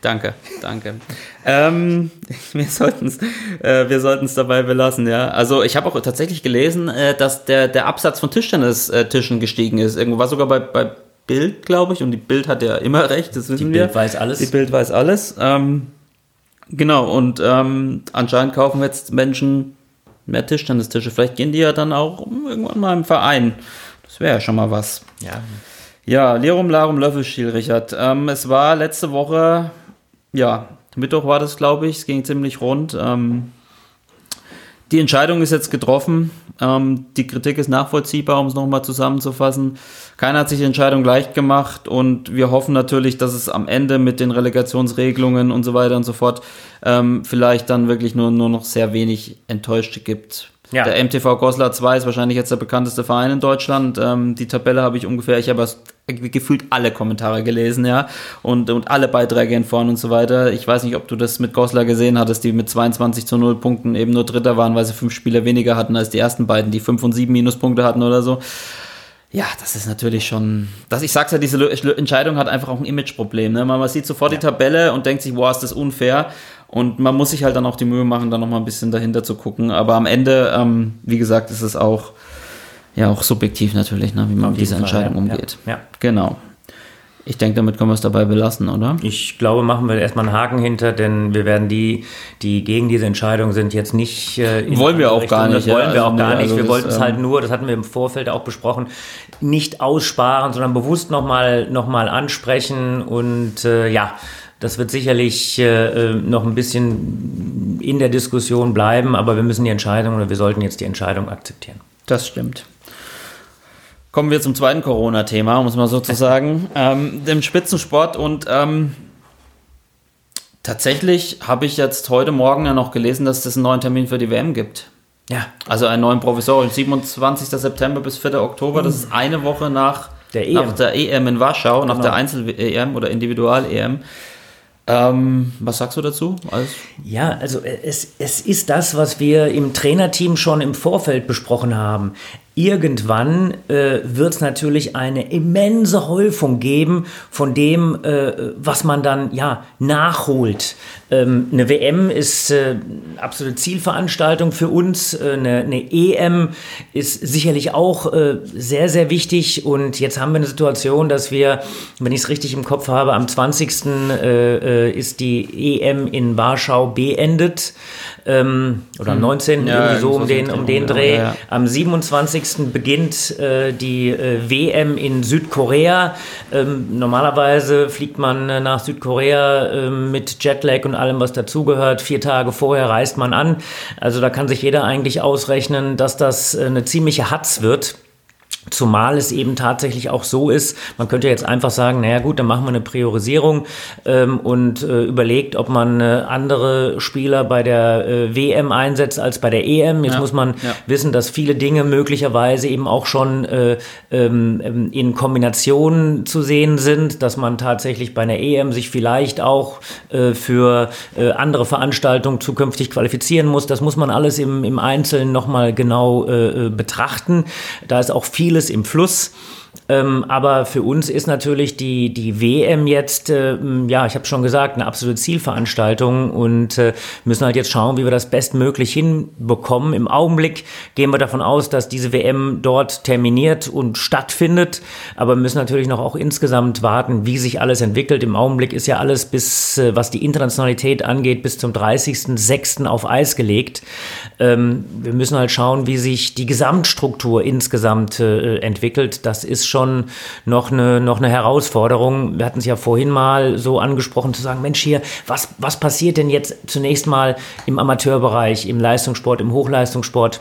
Speaker 2: Danke, danke. Ähm, <laughs> wir sollten es äh, wir sollten's dabei belassen, ja. Also ich habe auch tatsächlich gelesen, äh, dass der, der Absatz von Tischtennis-Tischen gestiegen ist. Irgendwo war sogar bei, bei Bild, glaube ich, und die Bild hat ja immer recht, das wissen wir.
Speaker 1: Bild weiß alles.
Speaker 2: Die Bild weiß alles. Ähm, genau, und ähm, anscheinend kaufen jetzt Menschen mehr Tischtennistische. Vielleicht gehen die ja dann auch irgendwann mal im Verein. Das wäre ja schon mal was.
Speaker 1: Ja.
Speaker 2: Ja, Lerum Larum Löffelstiel, Richard. Ähm, es war letzte Woche, ja, Mittwoch war das, glaube ich. Es ging ziemlich rund. Ähm, die Entscheidung ist jetzt getroffen. Ähm, die Kritik ist nachvollziehbar, um es nochmal zusammenzufassen. Keiner hat sich die Entscheidung leicht gemacht und wir hoffen natürlich, dass es am Ende mit den Relegationsregelungen und so weiter und so fort ähm, vielleicht dann wirklich nur, nur noch sehr wenig Enttäuschte gibt.
Speaker 1: Ja.
Speaker 2: Der MTV Goslar 2 ist wahrscheinlich jetzt der bekannteste Verein in Deutschland. Ähm, die Tabelle habe ich ungefähr, ich habe gefühlt alle Kommentare gelesen, ja, und, und alle Beiträge in vorn und so weiter. Ich weiß nicht, ob du das mit Goslar gesehen hattest, die mit 22 zu 0 Punkten eben nur Dritter waren, weil sie fünf Spieler weniger hatten als die ersten beiden, die fünf und sieben Minuspunkte hatten oder so. Ja, das ist natürlich schon. Das, ich sag's ja, diese Entscheidung hat einfach auch ein Imageproblem. Ne? Man, man sieht sofort die Tabelle und denkt sich, wow, ist das unfair. Und man muss sich halt dann auch die Mühe machen, dann nochmal ein bisschen dahinter zu gucken. Aber am Ende, ähm, wie gesagt, ist es auch, ja, auch subjektiv natürlich, ne, wie man mit dieser
Speaker 1: Fall,
Speaker 2: Entscheidung
Speaker 1: ja.
Speaker 2: umgeht.
Speaker 1: Ja.
Speaker 2: Genau. Ich denke, damit können wir es dabei belassen, oder?
Speaker 1: Ich glaube, machen wir erstmal einen Haken hinter, denn wir werden die, die gegen diese Entscheidung sind, jetzt nicht. Äh,
Speaker 2: Wollen wir auch gar
Speaker 1: Richtung-
Speaker 2: nicht,
Speaker 1: Das wollen
Speaker 2: ja,
Speaker 1: wir
Speaker 2: also
Speaker 1: auch gar
Speaker 2: nee,
Speaker 1: nicht.
Speaker 2: also
Speaker 1: wir wollten es
Speaker 2: ähm,
Speaker 1: halt nur, das hatten wir im Vorfeld auch besprochen, nicht aussparen, sondern bewusst nochmal noch mal ansprechen. Und äh, ja, das wird sicherlich äh, äh, noch ein bisschen in der Diskussion bleiben, aber wir müssen die Entscheidung oder wir sollten jetzt die Entscheidung akzeptieren.
Speaker 2: Das stimmt. Kommen wir zum zweiten Corona-Thema, um es mal so zu <laughs> sagen, ähm, dem Spitzensport. Und ähm, tatsächlich habe ich jetzt heute Morgen ja noch gelesen, dass es einen neuen Termin für die WM gibt.
Speaker 1: Ja,
Speaker 2: Also einen neuen provisorischen, 27. September bis 4. Oktober. Das ist eine Woche nach
Speaker 1: Der EM.
Speaker 2: nach der EM in Warschau, nach
Speaker 1: Genau.
Speaker 2: der Einzel-EM oder Individual-EM. Ähm, was sagst du dazu? Als
Speaker 1: Ja, also äh, es, es ist das, was wir im Trainerteam schon im Vorfeld besprochen haben. Irgendwann äh, wird es natürlich eine immense Häufung geben von dem, äh, was man dann ja nachholt. Ähm, eine WM ist äh, absolute Zielveranstaltung für uns. Äh, eine, eine EM ist sicherlich auch äh, sehr, sehr wichtig. Und jetzt haben wir eine Situation, dass wir, wenn ich es richtig im Kopf habe, am 20. Äh, äh, ist die EM in Warschau beendet. Ähm, oder am 19.
Speaker 2: Ja,
Speaker 1: irgendwie so um den, um den
Speaker 2: Dreh,
Speaker 1: Dreh.
Speaker 2: ja, ja.
Speaker 1: Am 27. beginnt äh, die äh, WM in Südkorea. Ähm, normalerweise fliegt man äh, nach Südkorea äh, mit Jetlag und allem, was dazugehört. Vier Tage vorher reist man an. Also da kann sich jeder eigentlich ausrechnen, dass das äh, eine ziemliche Hatz wird. Zumal es eben tatsächlich auch so ist, man könnte jetzt einfach sagen, naja gut, dann machen wir eine Priorisierung ähm, und äh, überlegt, ob man äh, andere Spieler bei der äh, WM einsetzt als bei der EM. Jetzt
Speaker 2: Ja,
Speaker 1: muss man
Speaker 2: ja.
Speaker 1: wissen, dass viele Dinge möglicherweise eben auch schon äh, ähm, ähm, in Kombination zu sehen sind, dass man tatsächlich bei einer EM sich vielleicht auch äh, für äh, andere Veranstaltungen zukünftig qualifizieren muss. Das muss man alles im, im Einzelnen nochmal genau betrachten. Da ist auch vieles im Fluss. Ähm, aber für uns ist natürlich die, die WM jetzt, ähm, ja, ich habe schon gesagt, eine absolute Zielveranstaltung und äh, müssen halt jetzt schauen, wie wir das bestmöglich hinbekommen. Im Augenblick gehen wir davon aus, dass diese WM dort terminiert und stattfindet, aber müssen natürlich noch auch insgesamt warten, wie sich alles entwickelt. Im Augenblick ist ja alles bis, äh, was die Internationalität angeht, bis zum 30.06. auf Eis gelegt. Ähm, wir müssen halt schauen, wie sich die Gesamtstruktur insgesamt äh, entwickelt. Das ist schon noch eine, noch eine Herausforderung. Wir hatten es ja vorhin mal so angesprochen, zu sagen, Mensch, hier, was, was passiert denn jetzt zunächst mal im Amateurbereich, im Leistungssport, im Hochleistungssport?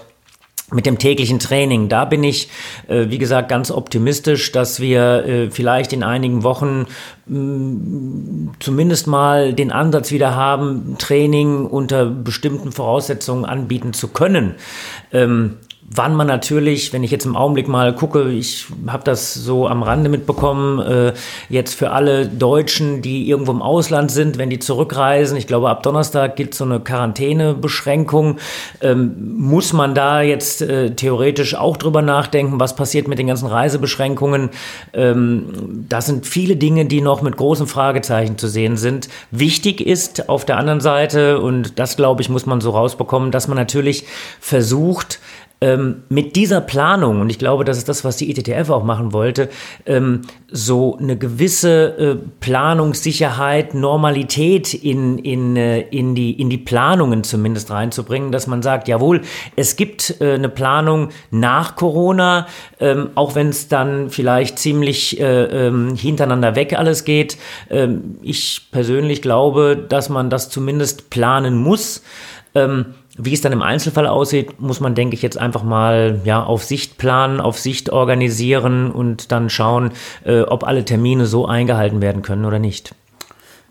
Speaker 1: mit dem täglichen Training. Da bin ich, äh, wie gesagt, ganz optimistisch, dass wir äh, vielleicht in einigen Wochen mh, zumindest mal den Ansatz wieder haben, Training unter bestimmten Voraussetzungen anbieten zu können. Ähm, Wann man natürlich, wenn ich jetzt im Augenblick mal gucke, ich habe das so am Rande mitbekommen, äh, jetzt für alle Deutschen, die irgendwo im Ausland sind, wenn die zurückreisen, ich glaube ab Donnerstag gilt so eine Quarantänebeschränkung, ähm, muss man da jetzt äh, theoretisch auch drüber nachdenken, was passiert mit den ganzen Reisebeschränkungen. Ähm, das sind viele Dinge, die noch mit großen Fragezeichen zu sehen sind. Wichtig ist auf der anderen Seite, und das glaube ich, muss man so rausbekommen, dass man natürlich versucht, ähm, mit dieser Planung, und ich glaube, das ist das, was die ITTF auch machen wollte, ähm, so eine gewisse äh, Planungssicherheit, Normalität in, in, äh, in, die, in die Planungen zumindest reinzubringen, dass man sagt, jawohl, es gibt äh, eine Planung nach Corona, ähm, auch wenn es dann vielleicht ziemlich äh, ähm, hintereinander weg alles geht. Ähm, ich persönlich glaube, dass man das zumindest planen muss. Wie es dann im Einzelfall aussieht, muss man, denke ich, jetzt einfach mal ja, auf Sicht planen, auf Sicht organisieren und dann schauen, äh, ob alle Termine so eingehalten werden können oder nicht.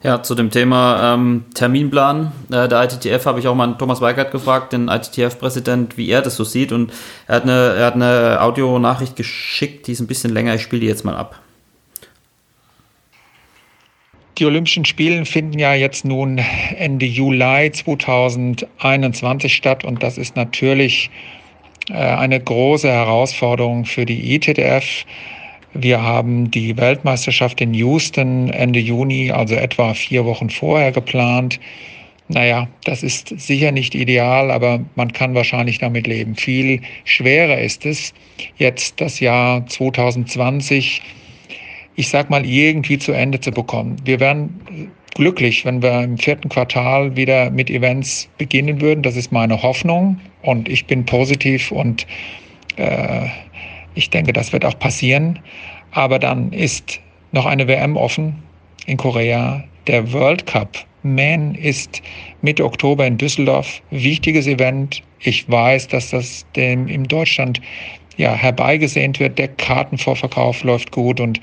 Speaker 2: Ja, zu dem Thema ähm, Terminplan äh, der ITTF habe ich auch mal Thomas Weigert gefragt, den ITTF-Präsident, wie er das so sieht. Und er hat eine, er hat eine Audionachricht geschickt, die ist ein bisschen länger. Ich spiele die jetzt mal ab.
Speaker 3: Die Olympischen Spiele finden ja jetzt nun Ende Juli 2021 statt und das ist natürlich äh, eine große Herausforderung für die ITTF. Wir haben die Weltmeisterschaft in Houston Ende Juni, also etwa vier Wochen vorher geplant. Naja, das ist sicher nicht ideal, aber man kann wahrscheinlich damit leben. Viel schwerer ist es, jetzt das Jahr 2020 ich sag mal, irgendwie zu Ende zu bekommen. Wir wären glücklich, wenn wir im vierten Quartal wieder mit Events beginnen würden. Das ist meine Hoffnung und ich bin positiv und äh, ich denke, das wird auch passieren. Aber dann ist noch eine WM offen in Korea. Der World Cup Man ist Mitte Oktober in Düsseldorf. Wichtiges Event. Ich weiß, dass das dem in Deutschland ja, herbeigesehnt wird. Der Kartenvorverkauf läuft gut und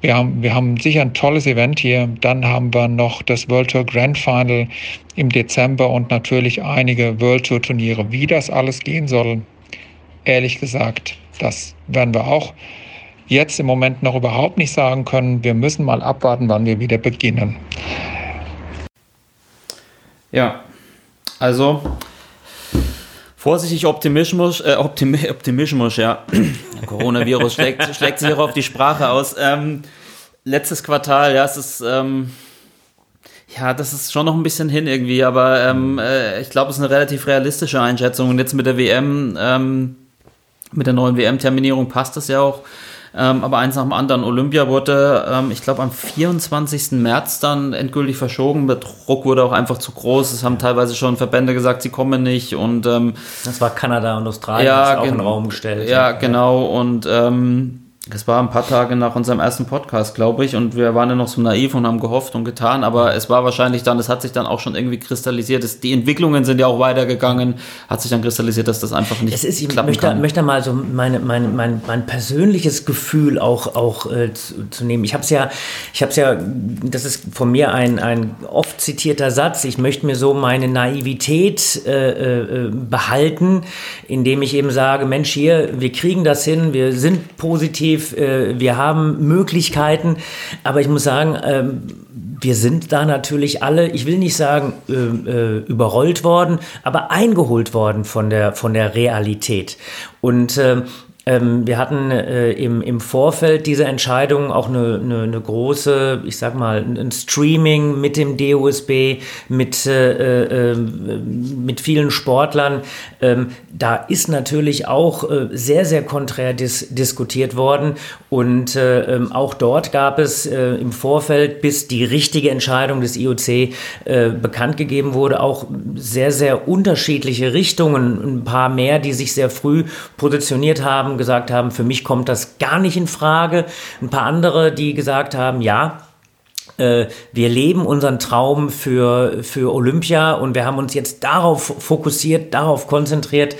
Speaker 3: wir haben, wir haben sicher ein tolles Event hier. Dann haben wir noch das World Tour Grand Final im Dezember und natürlich einige World Tour Turniere. Wie das alles gehen soll, ehrlich gesagt, das werden wir auch jetzt im Moment noch überhaupt nicht sagen können. Wir müssen mal abwarten, wann wir wieder beginnen.
Speaker 2: Ja, also vorsichtig Optimismus, äh, Optimi Optimismus, ja. <coughs> Coronavirus schlägt, schlägt sich auch auf die Sprache aus. Ähm, letztes Quartal, ja, es ist, ähm, ja, das ist schon noch ein bisschen hin irgendwie, aber ähm, äh, ich glaube, es ist eine relativ realistische Einschätzung. Und jetzt mit der WM, ähm, mit der neuen WM-Terminierung passt das ja auch. Ähm, aber eins nach dem anderen. Olympia wurde, ähm, ich glaube, am 24. März dann endgültig verschoben. Der Druck wurde auch einfach zu groß. Es haben teilweise schon Verbände gesagt, sie kommen nicht. Und ähm,
Speaker 1: Das war Kanada und Australien,
Speaker 2: Ja,
Speaker 1: das auch in den Raum gestellt.
Speaker 2: ja, genau. Und ähm, Es war ein paar Tage nach unserem ersten Podcast, glaube ich, und wir waren ja noch so naiv und haben gehofft und getan, aber es war wahrscheinlich dann, es hat sich dann auch schon irgendwie kristallisiert. Es, die Entwicklungen sind ja auch weitergegangen, hat sich dann kristallisiert, dass das einfach nicht
Speaker 1: Es ist, ich
Speaker 2: klappen
Speaker 1: möchte,
Speaker 2: kann.
Speaker 1: möchte mal so meine, meine, mein, mein persönliches Gefühl auch, auch äh, zu, zu nehmen. Ich habe es ja, ich habe es ja, das ist von mir ein, ein oft zitierter Satz. Ich möchte mir so meine Naivität äh, äh, behalten, indem ich eben sage, Mensch, hier, wir kriegen das hin, wir sind positiv, äh, wir haben Möglichkeiten, aber ich muss sagen, ähm, wir sind da natürlich alle, ich will nicht sagen äh, äh, überrollt worden, aber eingeholt worden von der, von der Realität. Und ähm, ähm, wir hatten äh, im, im Vorfeld dieser Entscheidung auch eine, eine, eine große, ich sag mal, ein Streaming mit dem DOSB, mit, äh, äh, mit vielen Sportlern. Ähm, da ist natürlich auch äh, sehr, sehr konträr dis diskutiert worden. Und äh, ähm, auch dort gab es äh, im Vorfeld, bis die richtige Entscheidung des IOC äh, bekannt gegeben wurde, auch sehr, sehr unterschiedliche Richtungen. Ein paar mehr, die sich sehr früh positioniert haben, gesagt haben, für mich kommt das gar nicht in Frage. Ein paar andere, die gesagt haben, ja, äh, wir leben unseren Traum für, für Olympia und wir haben uns jetzt darauf fokussiert, darauf konzentriert.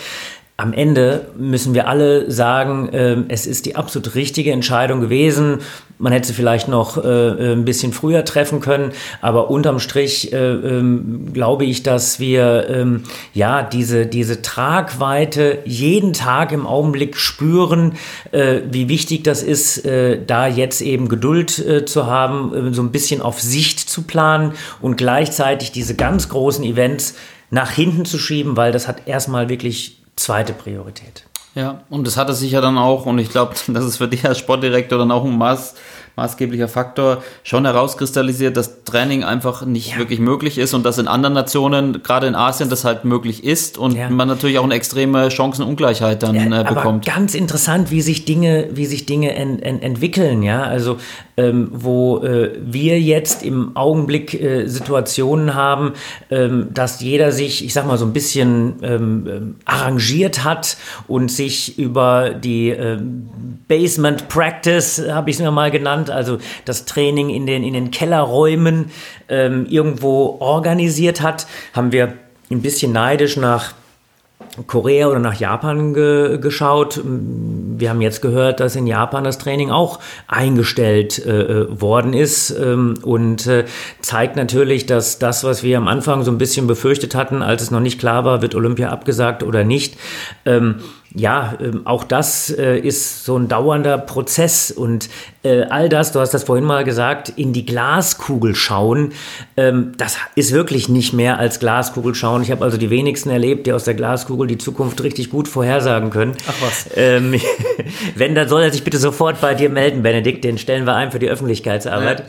Speaker 1: Am Ende müssen wir alle sagen, äh, es ist die absolut richtige Entscheidung gewesen. Man hätte sie vielleicht noch äh, ein bisschen früher treffen können, aber unterm Strich äh, ähm, glaube ich, dass wir ähm, ja diese, diese Tragweite jeden Tag im Augenblick spüren, äh, wie wichtig das ist, äh, da jetzt eben Geduld äh, zu haben, äh, so ein bisschen auf Sicht zu planen und gleichzeitig diese ganz großen Events nach hinten zu schieben, weil das hat erstmal wirklich zweite Priorität.
Speaker 2: Ja, und das hatte sich ja dann auch, und ich glaube, <laughs> das ist für dich als Sportdirektor dann auch ein Maß, maßgeblicher Faktor, schon herauskristallisiert, dass Training einfach nicht
Speaker 1: Ja.
Speaker 2: wirklich möglich ist und dass in anderen Nationen, gerade in Asien, das halt möglich ist und
Speaker 1: Ja.
Speaker 2: man natürlich auch eine extreme Chancenungleichheit dann äh,
Speaker 1: aber
Speaker 2: bekommt.
Speaker 1: ganz interessant, wie sich Dinge, wie sich Dinge en, en, entwickeln, ja. Also ähm, wo äh, wir jetzt im Augenblick äh, Situationen haben, ähm, dass jeder sich, ich sag mal, so ein bisschen ähm, ähm, arrangiert hat und sich über die ähm, Basement Practice, habe ich es mir mal genannt, also das Training in den, in den Kellerräumen ähm, irgendwo organisiert hat, haben wir ein bisschen neidisch nach Korea oder nach Japan ge geschaut. Wir haben jetzt gehört, dass in Japan das Training auch eingestellt äh, worden ist ähm, und äh, zeigt natürlich, dass das, was wir am Anfang so ein bisschen befürchtet hatten, als es noch nicht klar war, wird Olympia abgesagt oder nicht, ähm, ja, ähm, auch das äh, ist so ein dauernder Prozess und äh, all das, du hast das vorhin mal gesagt, in die Glaskugel schauen, ähm, das ist wirklich nicht mehr als Glaskugel schauen. Ich habe also die wenigsten erlebt, die aus der Glaskugel die Zukunft richtig gut vorhersagen können.
Speaker 2: Ach was.
Speaker 1: Ähm, <laughs> wenn, dann soll er sich bitte sofort bei dir melden, Benedikt, den stellen wir ein für die Öffentlichkeitsarbeit.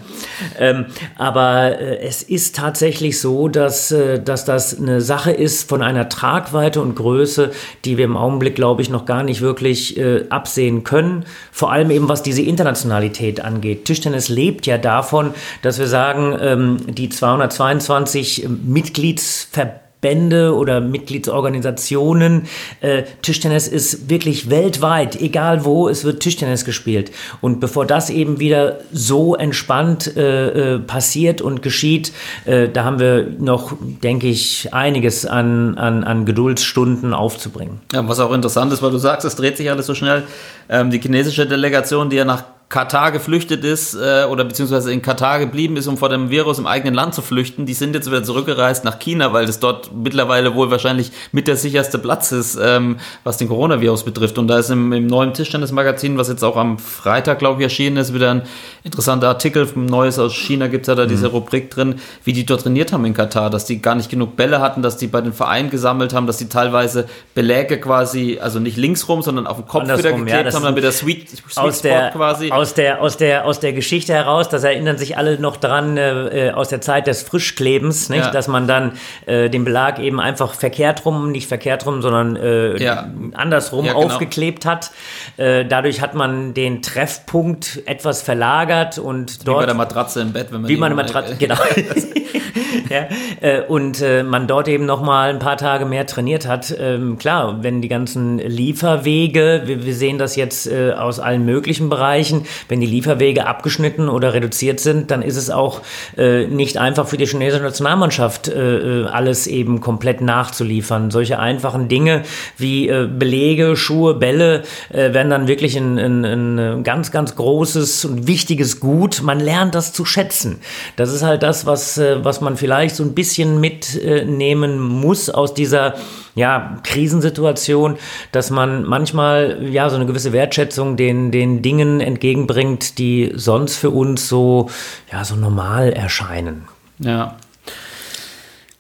Speaker 1: Ähm, aber äh, es ist tatsächlich so, dass, dass das eine Sache ist von einer Tragweite und Größe, die wir im Augenblick, glaube ich, noch gar nicht wirklich äh, absehen können. Vor allem eben, was diese Internationalität angeht. Tischtennis lebt ja davon, dass wir sagen, ähm, die 222 Mitgliedsverbände Bände oder Mitgliedsorganisationen. Äh, Tischtennis ist wirklich weltweit, egal wo, es wird Tischtennis gespielt. Und bevor das eben wieder so entspannt äh, äh, passiert und geschieht, äh, da haben wir noch, denke ich, einiges an, an, an Geduldsstunden aufzubringen.
Speaker 2: Ja, was auch interessant ist, weil du sagst, es dreht sich alles so schnell. Ähm, die chinesische Delegation, die ja nach Katar geflüchtet ist äh, oder beziehungsweise in Katar geblieben ist, um vor dem Virus im eigenen Land zu flüchten, die sind jetzt wieder zurückgereist nach China, weil das dort mittlerweile wohl wahrscheinlich mit der sicherste Platz ist, ähm, was den Coronavirus betrifft. Und da ist im, im neuen Tischtennismagazin, was jetzt auch am Freitag, glaube ich, erschienen ist, wieder ein interessanter Artikel. Neues aus China gibt es ja da diese Rubrik drin, wie die dort trainiert haben in Katar, dass die gar nicht genug Bälle hatten, dass die bei den Vereinen gesammelt haben, dass die teilweise Beläge quasi, also nicht linksrum, sondern auf den Kopf wieder
Speaker 1: Andersrum, ja,
Speaker 2: geklebt
Speaker 1: das
Speaker 2: haben, damit der Sweet, Sweet Spot
Speaker 1: der,
Speaker 2: quasi.
Speaker 1: Aus der, aus der, aus der Geschichte heraus, das erinnern sich alle noch dran, äh, aus der Zeit des Frischklebens, nicht?
Speaker 2: Ja.
Speaker 1: dass man dann äh, den Belag eben einfach verkehrt rum, nicht verkehrt rum, sondern äh,
Speaker 2: Ja.
Speaker 1: andersrum
Speaker 2: Ja, genau.
Speaker 1: aufgeklebt hat. Äh, dadurch hat man den Treffpunkt etwas verlagert und
Speaker 2: Wie
Speaker 1: dort
Speaker 2: bei der Matratze im Bett, wenn man
Speaker 1: wie man immer trat, genau. <laughs> <laughs> <laughs> ja, äh, und äh, man dort eben noch mal ein paar Tage mehr trainiert hat. Ähm, klar, wenn die ganzen Lieferwege, wir, wir sehen das jetzt äh, aus allen möglichen Bereichen, wenn die Lieferwege abgeschnitten oder reduziert sind, dann ist es auch äh, nicht einfach für die chinesische Nationalmannschaft äh, äh, alles eben komplett nachzuliefern. Solche einfachen Dinge wie Belege, Schuhe, Bälle werden dann wirklich ein, ein, ein ganz, ganz großes und wichtiges Gut. Man lernt das zu schätzen. Das ist halt das, was, was man vielleicht so ein bisschen mitnehmen muss aus dieser ja, Krisensituation, dass man manchmal ja so eine gewisse Wertschätzung den, den Dingen entgegenbringt, die sonst für uns so, ja, so normal erscheinen.
Speaker 2: Ja.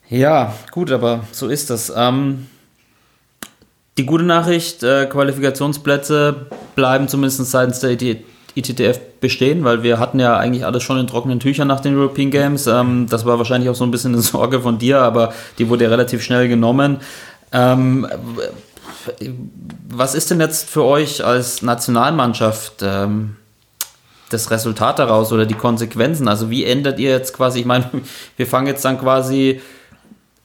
Speaker 2: Ja, gut, aber so ist das. Ähm, die gute Nachricht, äh, Qualifikationsplätze bleiben zumindest seitens der ITTF bestehen, weil wir hatten ja eigentlich alles schon in trockenen Tüchern nach den European Games. Ähm, das war wahrscheinlich auch so ein bisschen eine <laughs> Sorge von dir, aber die wurde ja relativ schnell genommen. Ähm, was ist denn jetzt für euch als Nationalmannschaft ähm, das Resultat daraus oder die Konsequenzen? Also wie ändert ihr jetzt quasi, ich meine, <laughs> wir fangen jetzt dann quasi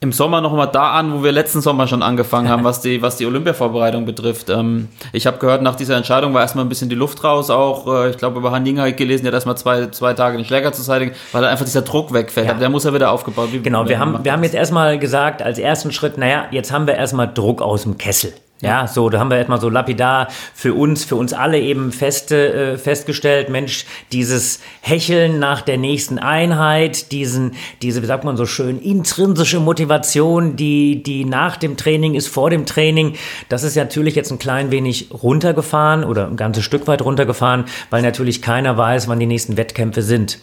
Speaker 2: im Sommer noch mal da an, wo wir letzten Sommer schon angefangen haben, was die, was die Olympia-Vorbereitung betrifft. Ähm, ich habe gehört, nach dieser Entscheidung war erstmal ein bisschen die Luft raus auch. Äh, ich glaube, über Han Ying habe ich gelesen, der hat erstmal zwei, zwei Tage den Schläger zu zeitigen, weil einfach dieser Druck wegfällt.
Speaker 1: Ja.
Speaker 2: Der muss ja wieder aufgebaut Wie-
Speaker 1: Genau, wir haben, wir haben jetzt erstmal gesagt, als ersten Schritt, naja, jetzt haben wir erstmal Druck aus dem Kessel. Ja, so, da haben wir erstmal so lapidar für uns, für uns alle eben feste, äh, festgestellt, Mensch, dieses Hecheln nach der nächsten Einheit, diesen, diese, wie sagt man so schön, intrinsische Motivation, die, die nach dem Training ist, vor dem Training, das ist natürlich jetzt ein klein wenig runtergefahren oder ein ganzes Stück weit runtergefahren, weil natürlich keiner weiß, wann die nächsten Wettkämpfe sind.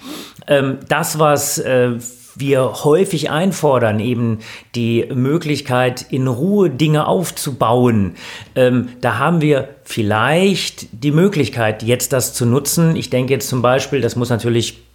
Speaker 1: Ähm, das, was äh, wir häufig einfordern, eben die Möglichkeit, in Ruhe Dinge aufzubauen. Ähm, da haben wir vielleicht die Möglichkeit, jetzt das zu nutzen. Ich denke jetzt zum Beispiel, das muss natürlich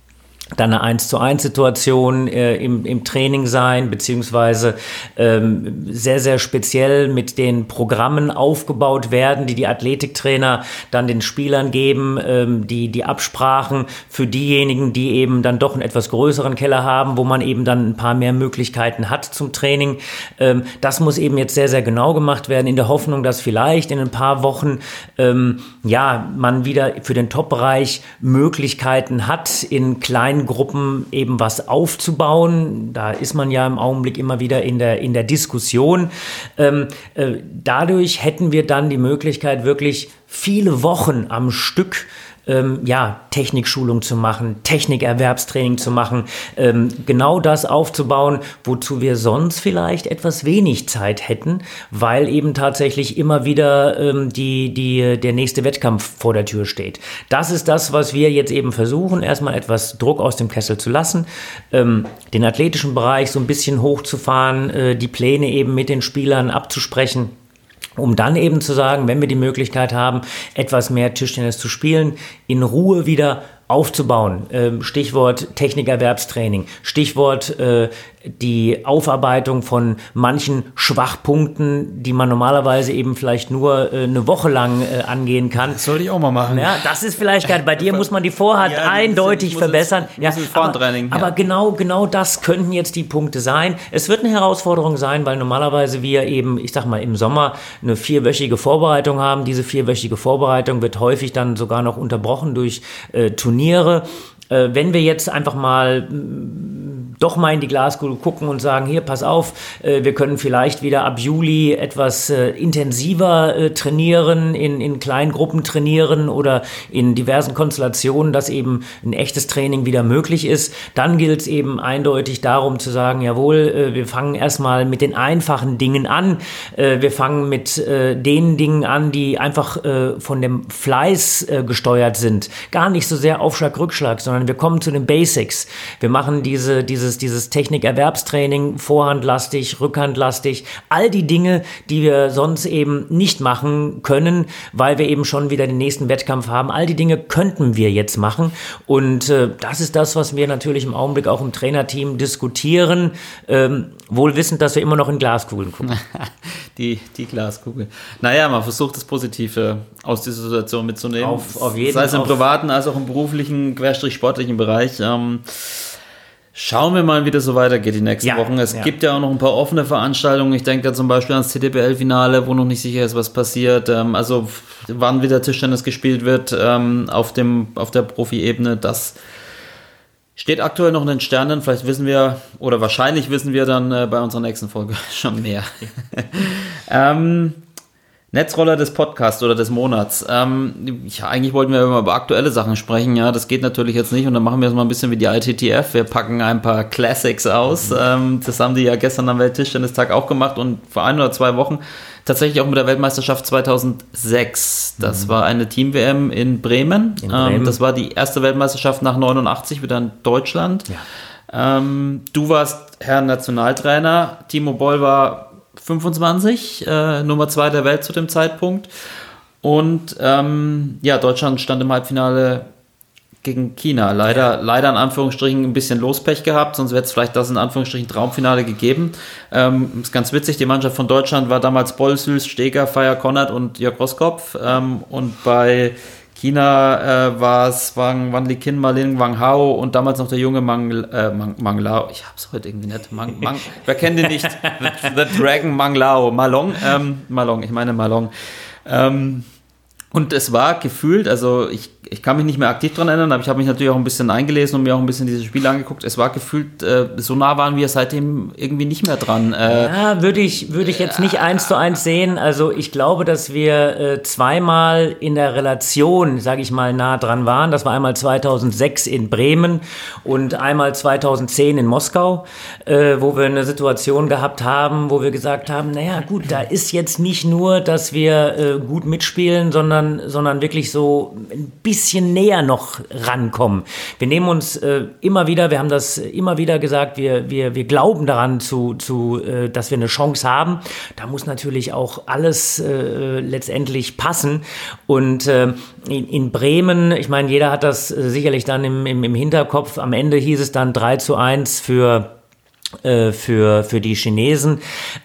Speaker 1: dann eine 1 zu 1 Situation äh, im, im Training sein, beziehungsweise ähm, sehr, sehr speziell mit den Programmen aufgebaut werden, die die Athletiktrainer dann den Spielern geben, ähm, die, die Absprachen für diejenigen, die eben dann doch einen etwas größeren Keller haben, wo man eben dann ein paar mehr Möglichkeiten hat zum Training. Ähm, das muss eben jetzt sehr, sehr genau gemacht werden, in der Hoffnung, dass vielleicht in ein paar Wochen ähm, ja, man wieder für den Top-Bereich Möglichkeiten hat, in kleinen Gruppen eben was aufzubauen. Da ist man ja im Augenblick immer wieder in der, in der Diskussion. Ähm, äh, dadurch hätten wir dann die Möglichkeit, wirklich viele Wochen am Stück ähm, ja, Technikschulung zu machen, Technikerwerbstraining zu machen, ähm, genau das aufzubauen, wozu wir sonst vielleicht etwas wenig Zeit hätten, weil eben tatsächlich immer wieder ähm, die, die, der nächste Wettkampf vor der Tür steht. Das ist das, was wir jetzt eben versuchen, erstmal etwas Druck aus dem Kessel zu lassen, ähm, den athletischen Bereich so ein bisschen hochzufahren, äh, die Pläne eben mit den Spielern abzusprechen um dann eben zu sagen, wenn wir die Möglichkeit haben, etwas mehr Tischtennis zu spielen, in Ruhe wieder aufzubauen. Ähm, Stichwort Technikerwerbstraining, Stichwort äh, die Aufarbeitung von manchen Schwachpunkten, die man normalerweise eben vielleicht nur äh, eine Woche lang äh, angehen kann.
Speaker 2: Sollte ich auch mal machen.
Speaker 1: Ja, das ist vielleicht gerade bei dir muss man die Vorhat <laughs>
Speaker 2: Ja,
Speaker 1: eindeutig verbessern.
Speaker 2: es-
Speaker 1: ja, aber,
Speaker 2: ja.
Speaker 1: aber genau, genau das könnten jetzt die Punkte sein. Es wird eine Herausforderung sein, weil normalerweise wir eben, ich sag mal, im Sommer eine vierwöchige Vorbereitung haben. Diese vierwöchige Vorbereitung wird häufig dann sogar noch unterbrochen durch äh, Turniere. Äh, wenn wir jetzt einfach mal doch mal in die Glaskugel gucken und sagen, hier, pass auf, äh, wir können vielleicht wieder ab Juli etwas äh, intensiver äh, trainieren, in, in kleinen Gruppen trainieren oder in diversen Konstellationen, dass eben ein echtes Training wieder möglich ist. Dann gilt es eben eindeutig darum zu sagen, jawohl, wir fangen erstmal mit den einfachen Dingen an. Wir fangen mit den Dingen an, die einfach von dem Fleiß gesteuert sind. Gar nicht so sehr Aufschlag, Rückschlag, sondern wir kommen zu den Basics. Wir machen diese, dieses dieses, dieses Technikerwerbstraining, Vorhandlastig, Rückhandlastig, all die Dinge, die wir sonst eben nicht machen können, weil wir eben schon wieder den nächsten Wettkampf haben. All die Dinge könnten wir jetzt machen. Und äh, das ist das, was wir natürlich im Augenblick auch im Trainerteam diskutieren, ähm, wohl wissend, dass wir immer noch in Glaskugeln gucken. <laughs>
Speaker 2: die, die Glaskugel. Naja, man versucht das Positive aus dieser Situation mitzunehmen.
Speaker 1: Auf- auf jeden-
Speaker 2: Sei es im privaten als auch im beruflichen, querstrich sportlichen Bereich. Ähm, schauen wir mal, wie das so weitergeht die nächsten
Speaker 1: Ja,
Speaker 2: Wochen. Es
Speaker 1: ja.
Speaker 2: gibt ja auch noch ein paar offene Veranstaltungen. Ich denke da zum Beispiel ans TTBL-Finale, wo noch nicht sicher ist, was passiert. Ähm, also wann wieder Tischtennis gespielt wird ähm, auf, dem, auf der Profi-Ebene, das steht aktuell noch in den Sternen. Vielleicht wissen wir, oder wahrscheinlich wissen wir dann äh, bei unserer nächsten Folge <laughs> schon mehr. <laughs> ähm, Netzroller des Podcasts oder des Monats. Ähm, ja, eigentlich wollten wir immer über aktuelle Sachen sprechen. Ja, das geht natürlich jetzt nicht und dann machen wir es mal ein bisschen wie die ITTF. Wir packen ein paar Classics aus. Ähm, das haben die ja gestern am Welttischtennistag auch gemacht und vor ein oder zwei Wochen tatsächlich auch mit der Weltmeisterschaft 2006. Das war eine Team-WM in Bremen.
Speaker 1: In Bremen.
Speaker 2: Ähm, das war die erste Weltmeisterschaft nach 89 wieder in Deutschland. Ähm, du warst Herr Nationaltrainer. Timo Boll war 25, äh, Nummer 2 der Welt zu dem Zeitpunkt. Und ähm, ja, Deutschland stand im Halbfinale gegen China. Leider, leider in Anführungsstrichen ein bisschen Lospech gehabt, sonst hätte es vielleicht das in Anführungsstrichen Traumfinale gegeben. Ähm, ist ganz witzig, die Mannschaft von Deutschland war damals Boll, Süß, Steger, Feier, Konrad und Jörg Roskopf. Ähm, und bei China äh, war es Wang, Wan Likin, Malin, Wang Hao und damals noch der junge Mang, äh, Mang, Mang Lao. Ich hab's heute irgendwie nicht. Mang, Mang, <laughs> wer kennt den nicht? The, the Dragon Mang Lao. Malong, ähm, Malong, ich meine Malong. Ähm, und es war gefühlt, also ich, ich kann mich nicht mehr aktiv dran erinnern, aber ich habe mich natürlich auch ein bisschen eingelesen und mir auch ein bisschen diese Spiele angeguckt. Es war gefühlt, äh, so nah waren wir seitdem irgendwie nicht mehr dran. Äh,
Speaker 1: Ja, würde ich, würde ich jetzt nicht eins zu eins sehen. Also ich glaube, dass wir äh, zweimal in der Relation, sage ich mal, nah dran waren. Das war einmal 2006 in Bremen und einmal 2010 in Moskau, äh, wo wir eine Situation gehabt haben, wo wir gesagt haben, naja gut, da ist jetzt nicht nur, dass wir äh, gut mitspielen, sondern, sondern wirklich so ein bisschen näher noch rankommen. Wir nehmen uns äh, immer wieder, wir haben das immer wieder gesagt, wir, wir, wir glauben daran, zu, zu, äh, dass wir eine Chance haben. Da muss natürlich auch alles äh, letztendlich passen. Und äh, in, in Bremen, ich meine, jeder hat das äh, sicherlich dann im, im, im Hinterkopf. Am Ende hieß es dann 3 zu 1 für für, für die Chinesen.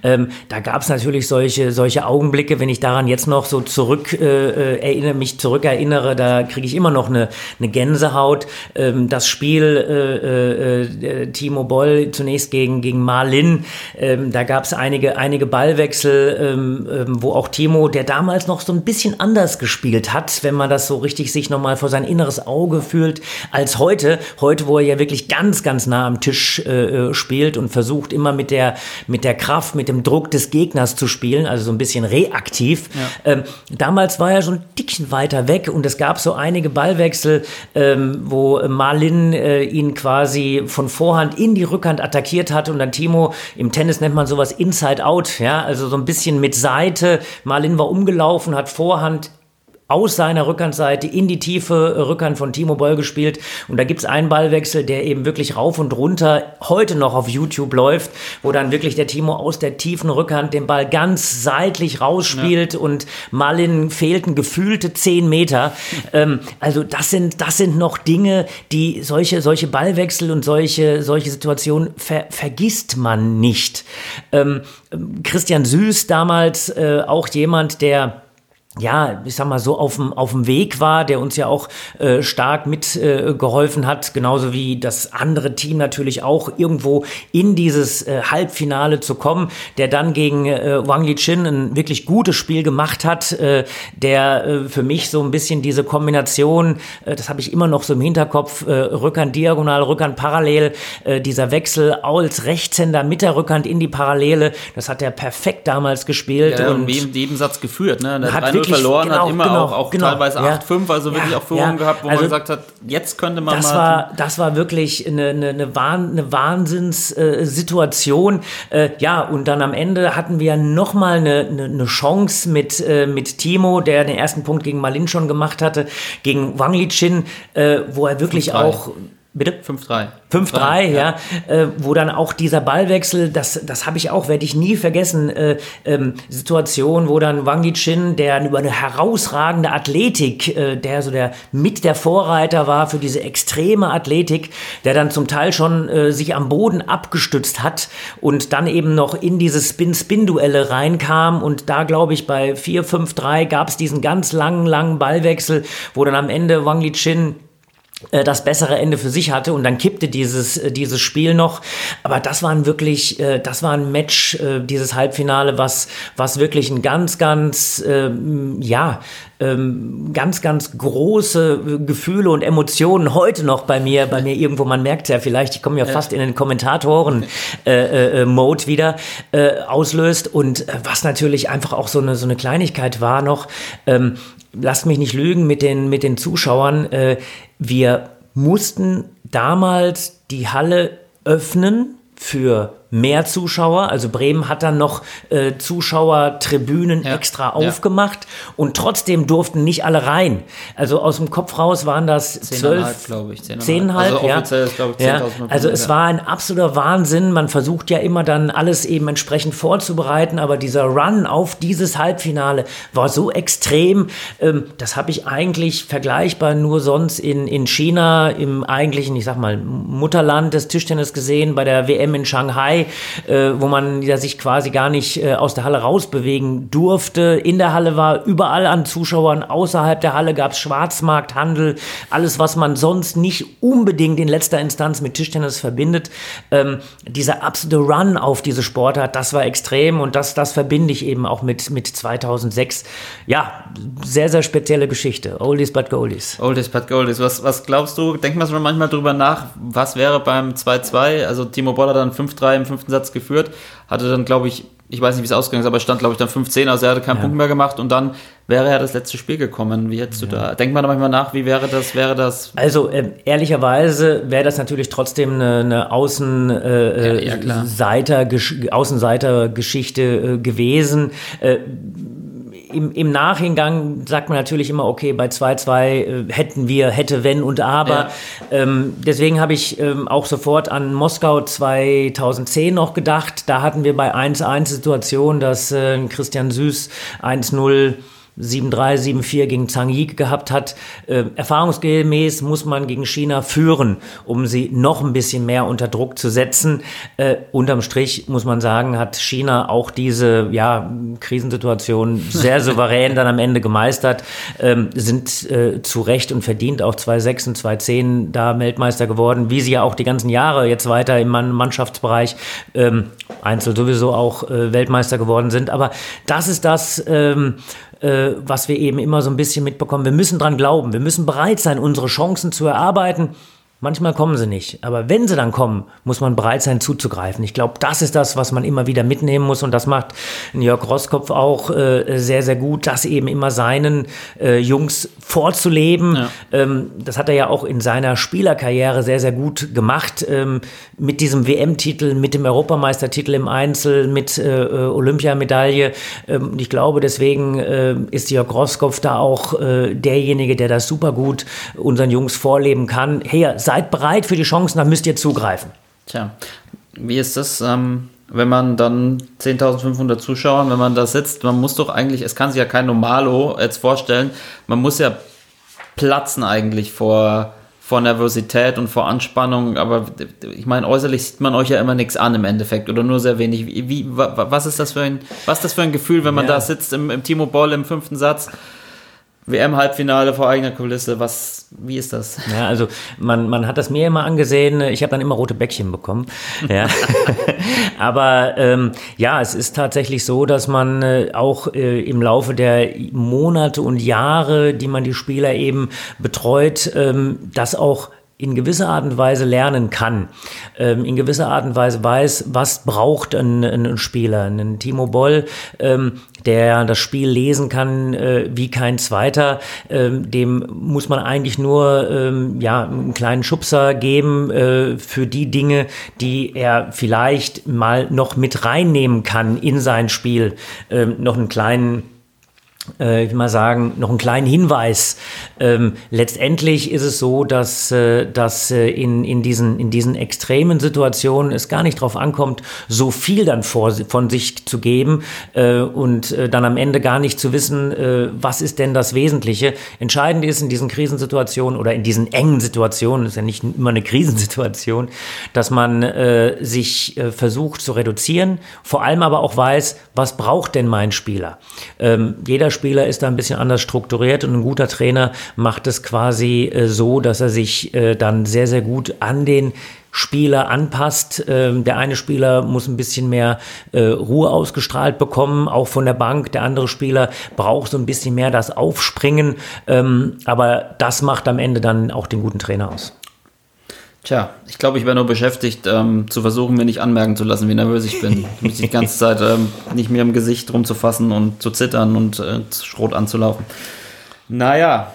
Speaker 1: Ähm, da gab es natürlich solche, solche Augenblicke, wenn ich daran jetzt noch so zurück äh, äh, erinnere, mich zurückerinnere, da kriege ich immer noch eine, eine Gänsehaut. Ähm, das Spiel äh, äh, äh, Timo Boll zunächst gegen, gegen Marlin, ähm, da gab es einige, einige Ballwechsel, ähm, ähm, wo auch Timo, der damals noch so ein bisschen anders gespielt hat, wenn man das so richtig sich nochmal vor sein inneres Auge fühlt, als heute. Heute, wo er ja wirklich ganz, ganz nah am Tisch äh, äh, spielt und versucht immer mit der, mit der Kraft, mit dem Druck des Gegners zu spielen, also so ein bisschen reaktiv. Ähm, damals war er schon ein Dickchen weiter weg und es gab so einige Ballwechsel, ähm, wo Marlin äh, ihn quasi von Vorhand in die Rückhand attackiert hat und dann Timo, im Tennis nennt man sowas Inside Out, ja, also so ein bisschen mit Seite. Marlin war umgelaufen, hat Vorhand aus seiner Rückhandseite in die tiefe Rückhand von Timo Boll gespielt. Und da gibt's einen Ballwechsel, der eben wirklich rauf und runter heute noch auf YouTube läuft, wo dann wirklich der Timo aus der tiefen Rückhand den Ball ganz seitlich rausspielt und Malin fehlten gefühlte zehn Meter. ähm, also das sind, das sind noch Dinge, die solche, solche Ballwechsel und solche, solche Situationen ver vergisst man nicht. Ähm, Christian Süß damals äh, auch jemand, der ja, ich sag mal so auf dem auf dem Weg war, der uns ja auch äh, stark mitgeholfen äh, geholfen hat, genauso wie das andere Team natürlich auch irgendwo in dieses äh, Halbfinale zu kommen, der dann gegen äh, Wang Lichin ein wirklich gutes Spiel gemacht hat, äh, der äh, für mich so ein bisschen diese Kombination, äh, das habe ich immer noch so im Hinterkopf, äh, Rückhand diagonal, Rückhand parallel, äh, dieser Wechsel als Rechtshänder mit der Rückhand in die Parallele, das hat er perfekt damals gespielt
Speaker 2: Ja,
Speaker 1: und
Speaker 2: und jeden, jeden Satz geführt. Ne? Der
Speaker 1: Hat
Speaker 2: 3-0
Speaker 1: wirklich-
Speaker 2: verloren,
Speaker 1: genau,
Speaker 2: hat immer
Speaker 1: genau,
Speaker 2: auch, auch
Speaker 1: genau,
Speaker 2: teilweise
Speaker 1: ja.
Speaker 2: 8-5, also wirklich
Speaker 1: Ja,
Speaker 2: auch Führungen
Speaker 1: ja.
Speaker 2: gehabt, wo
Speaker 1: Also,
Speaker 2: man gesagt hat, jetzt könnte man
Speaker 1: das
Speaker 2: mal.
Speaker 1: war, das war wirklich eine, eine, eine, Wahn, eine Wahnsinnssituation. Äh, ja, und dann am Ende hatten wir nochmal eine, eine, eine Chance mit, äh, mit Timo, der den ersten Punkt gegen Malin schon gemacht hatte, gegen Wang Lichin, äh, wo er wirklich
Speaker 2: 5-3.
Speaker 1: auch Bitte?
Speaker 2: 5-3.
Speaker 1: 5-3, ja, Äh, wo dann auch dieser Ballwechsel, das, das habe ich auch, werde ich nie vergessen, äh, ähm, Situation, wo dann Wang Chin, der über eine herausragende Athletik, äh, der so der mit der Vorreiter war für diese extreme Athletik, der dann zum Teil schon äh, sich am Boden abgestützt hat und dann eben noch in diese Spin-Spin-Duelle reinkam und da glaube ich bei 4-5-3 gab es diesen ganz langen, langen Ballwechsel, wo dann am Ende Wang Chin das bessere Ende für sich hatte und dann kippte dieses äh, dieses Spiel noch. Aber das waren wirklich äh, das war ein Match dieses Halbfinale was was wirklich ein ganz ganz ähm, ja ähm, ganz ganz große Gefühle und Emotionen heute noch bei mir bei mir irgendwo. Man merkt ja vielleicht ich komme ja fast in den Kommentatoren äh, äh, Mode wieder äh, auslöst. Und was natürlich einfach auch so eine so eine Kleinigkeit war noch ähm, lasst mich nicht lügen mit den, mit den Zuschauern, äh, wir mussten damals die Halle öffnen für mehr Zuschauer. Also Bremen hat dann noch äh, Zuschauertribünen
Speaker 2: Ja,
Speaker 1: extra
Speaker 2: ja.
Speaker 1: aufgemacht und trotzdem durften nicht alle rein. Also aus dem Kopf raus waren das zwölf,
Speaker 2: glaube ich. 10,5.
Speaker 1: Zehnhalb,
Speaker 2: also
Speaker 1: ja.
Speaker 2: offiziell ist, glaube ich,
Speaker 1: ja.
Speaker 2: 10.500.
Speaker 1: Also es war ein absoluter Wahnsinn. Man versucht ja immer dann alles eben entsprechend vorzubereiten, aber dieser Run auf dieses Halbfinale war so extrem. Ähm, das habe ich eigentlich vergleichbar nur sonst in, in China, im eigentlichen, ich sag mal, Mutterland des Tischtennis gesehen, bei der WM in Shanghai, äh, wo man ja sich quasi gar nicht äh, aus der Halle rausbewegen durfte. In der Halle war überall an Zuschauern, außerhalb der Halle gab es Schwarzmarkthandel, alles, was man sonst nicht unbedingt in letzter Instanz mit Tischtennis verbindet. Ähm, dieser absolute Run auf diese Sportart, das war extrem und das, das verbinde ich eben auch mit, mit 2006. Ja, sehr, sehr spezielle Geschichte. Oldies but Goldies.
Speaker 2: Oldies but Goldies. Was, was glaubst du? Denkt man schon manchmal drüber nach, was wäre beim 2-2? Also Timo Boll hat dann 5-3 im fünften Satz geführt, hatte dann, glaube ich, ich weiß nicht, wie es ausgegangen ist, aber stand, glaube ich, dann 5-10, also er hatte keinen
Speaker 1: Ja.
Speaker 2: Punkt mehr gemacht und dann wäre er das letzte Spiel gekommen. Wie hättest du da? Denkt man da manchmal nach, wie wäre das, wäre das?
Speaker 1: Also ähm, ehrlicherweise wäre das natürlich trotzdem eine, eine Außen, äh,
Speaker 2: Ja, ja, klar.
Speaker 1: Seiter, Außenseitergeschichte äh, gewesen. Im, Im Nachhinein sagt man natürlich immer, okay, bei 2-2 äh, hätten wir, hätte, wenn und aber.
Speaker 2: Ja.
Speaker 1: Ähm, deswegen habe ich ähm, auch sofort an Moskau 2010 noch gedacht. Da hatten wir bei 1-1 Situation, dass äh, Christian Süß 1-0 7-3, 7-4 gegen Zhang Yi gehabt hat. Äh, erfahrungsgemäß muss man gegen China führen, um sie noch ein bisschen mehr unter Druck zu setzen. Äh, unterm Strich muss man sagen, hat China auch diese ja, Krisensituation <laughs> sehr souverän dann am Ende gemeistert, ähm, sind äh, zu Recht und verdient auch 2-6 und 2-10 da Weltmeister geworden, wie sie ja auch die ganzen Jahre jetzt weiter im Mann- Mannschaftsbereich ähm, Einzel sowieso auch äh, Weltmeister geworden sind. Aber das ist das, ähm, äh, was wir eben immer so ein bisschen mitbekommen. Wir müssen dran glauben, wir müssen bereit sein, unsere Chancen zu erarbeiten. Manchmal kommen sie nicht, aber wenn sie dann kommen, muss man bereit sein zuzugreifen. Ich glaube, das ist das, was man immer wieder mitnehmen muss und das macht Jörg Roskopf auch äh, sehr, sehr gut, das eben immer seinen äh, Jungs vorzuleben.
Speaker 2: Ja.
Speaker 1: Ähm, das hat er ja auch in seiner Spielerkarriere sehr, sehr gut gemacht. Ähm, mit diesem WM-Titel, mit dem Europameistertitel im Einzel, mit äh, äh, Olympiamedaille. Ähm, und ich glaube, deswegen äh, ist Jörg Roskopf da auch äh, derjenige, der das super gut unseren Jungs vorleben kann. Hey, seid bereit für die Chancen, dann müsst ihr zugreifen.
Speaker 2: Tja, wie ist das, ähm, wenn man dann 10.500 Zuschauer, wenn man da sitzt, man muss doch eigentlich, es kann sich ja kein Normalo jetzt vorstellen, man muss ja platzen eigentlich vor, vor Nervosität und vor Anspannung, aber ich meine, äußerlich sieht man euch ja immer nichts an im Endeffekt oder nur sehr wenig. Wie, wie, wa- was ist das für ein, was ist das für ein Gefühl, wenn man
Speaker 1: Ja.
Speaker 2: da sitzt im, im Timo Boll im fünften Satz? WM-Halbfinale vor eigener Kulisse, was, wie ist das?
Speaker 1: Ja, also man, man hat das mir immer angesehen, ich habe dann immer rote Bäckchen bekommen. Ja. <laughs> Aber ähm, ja, es ist tatsächlich so, dass man äh, auch äh, im Laufe der Monate und Jahre, die man die Spieler eben betreut, ähm, das auch in gewisser Art und Weise lernen kann, ähm, in gewisser Art und Weise weiß, was braucht ein, ein Spieler. Ein Timo Boll, ähm, der das Spiel lesen kann äh, wie kein zweiter, ähm, dem muss man eigentlich nur ähm, ja, einen kleinen Schubser geben äh, für die Dinge, die er vielleicht mal noch mit reinnehmen kann in sein Spiel. Ähm, noch einen kleinen äh, ich will mal sagen, noch einen kleinen Hinweis. Ähm, letztendlich ist es so, dass, äh, dass äh, in, in, diesen, in diesen extremen Situationen es gar nicht darauf ankommt, so viel dann vor, von sich zu geben äh, und äh, dann am Ende gar nicht zu wissen, äh, was ist denn das Wesentliche. Entscheidend ist in diesen Krisensituationen oder in diesen engen Situationen, ist ja nicht immer eine Krisensituation, dass man äh, sich äh, versucht zu reduzieren, vor allem aber auch weiß, was braucht denn mein Spieler. Ähm, jeder Spieler ist da ein bisschen anders strukturiert und ein guter Trainer macht es quasi äh, so, dass er sich äh, dann sehr, sehr gut an den Spieler anpasst. Ähm, der eine Spieler muss ein bisschen mehr äh, Ruhe ausgestrahlt bekommen, auch von der Bank. Der andere Spieler braucht so ein bisschen mehr das Aufspringen. Ähm, aber das macht am Ende dann auch den guten Trainer aus.
Speaker 2: Tja, ich glaube, ich wäre nur beschäftigt, ähm, zu versuchen, mir nicht anmerken zu lassen, wie nervös ich bin. Mich die ganze Zeit ähm, nicht mehr im Gesicht rumzufassen und zu zittern und äh, Schrot anzulaufen. Naja,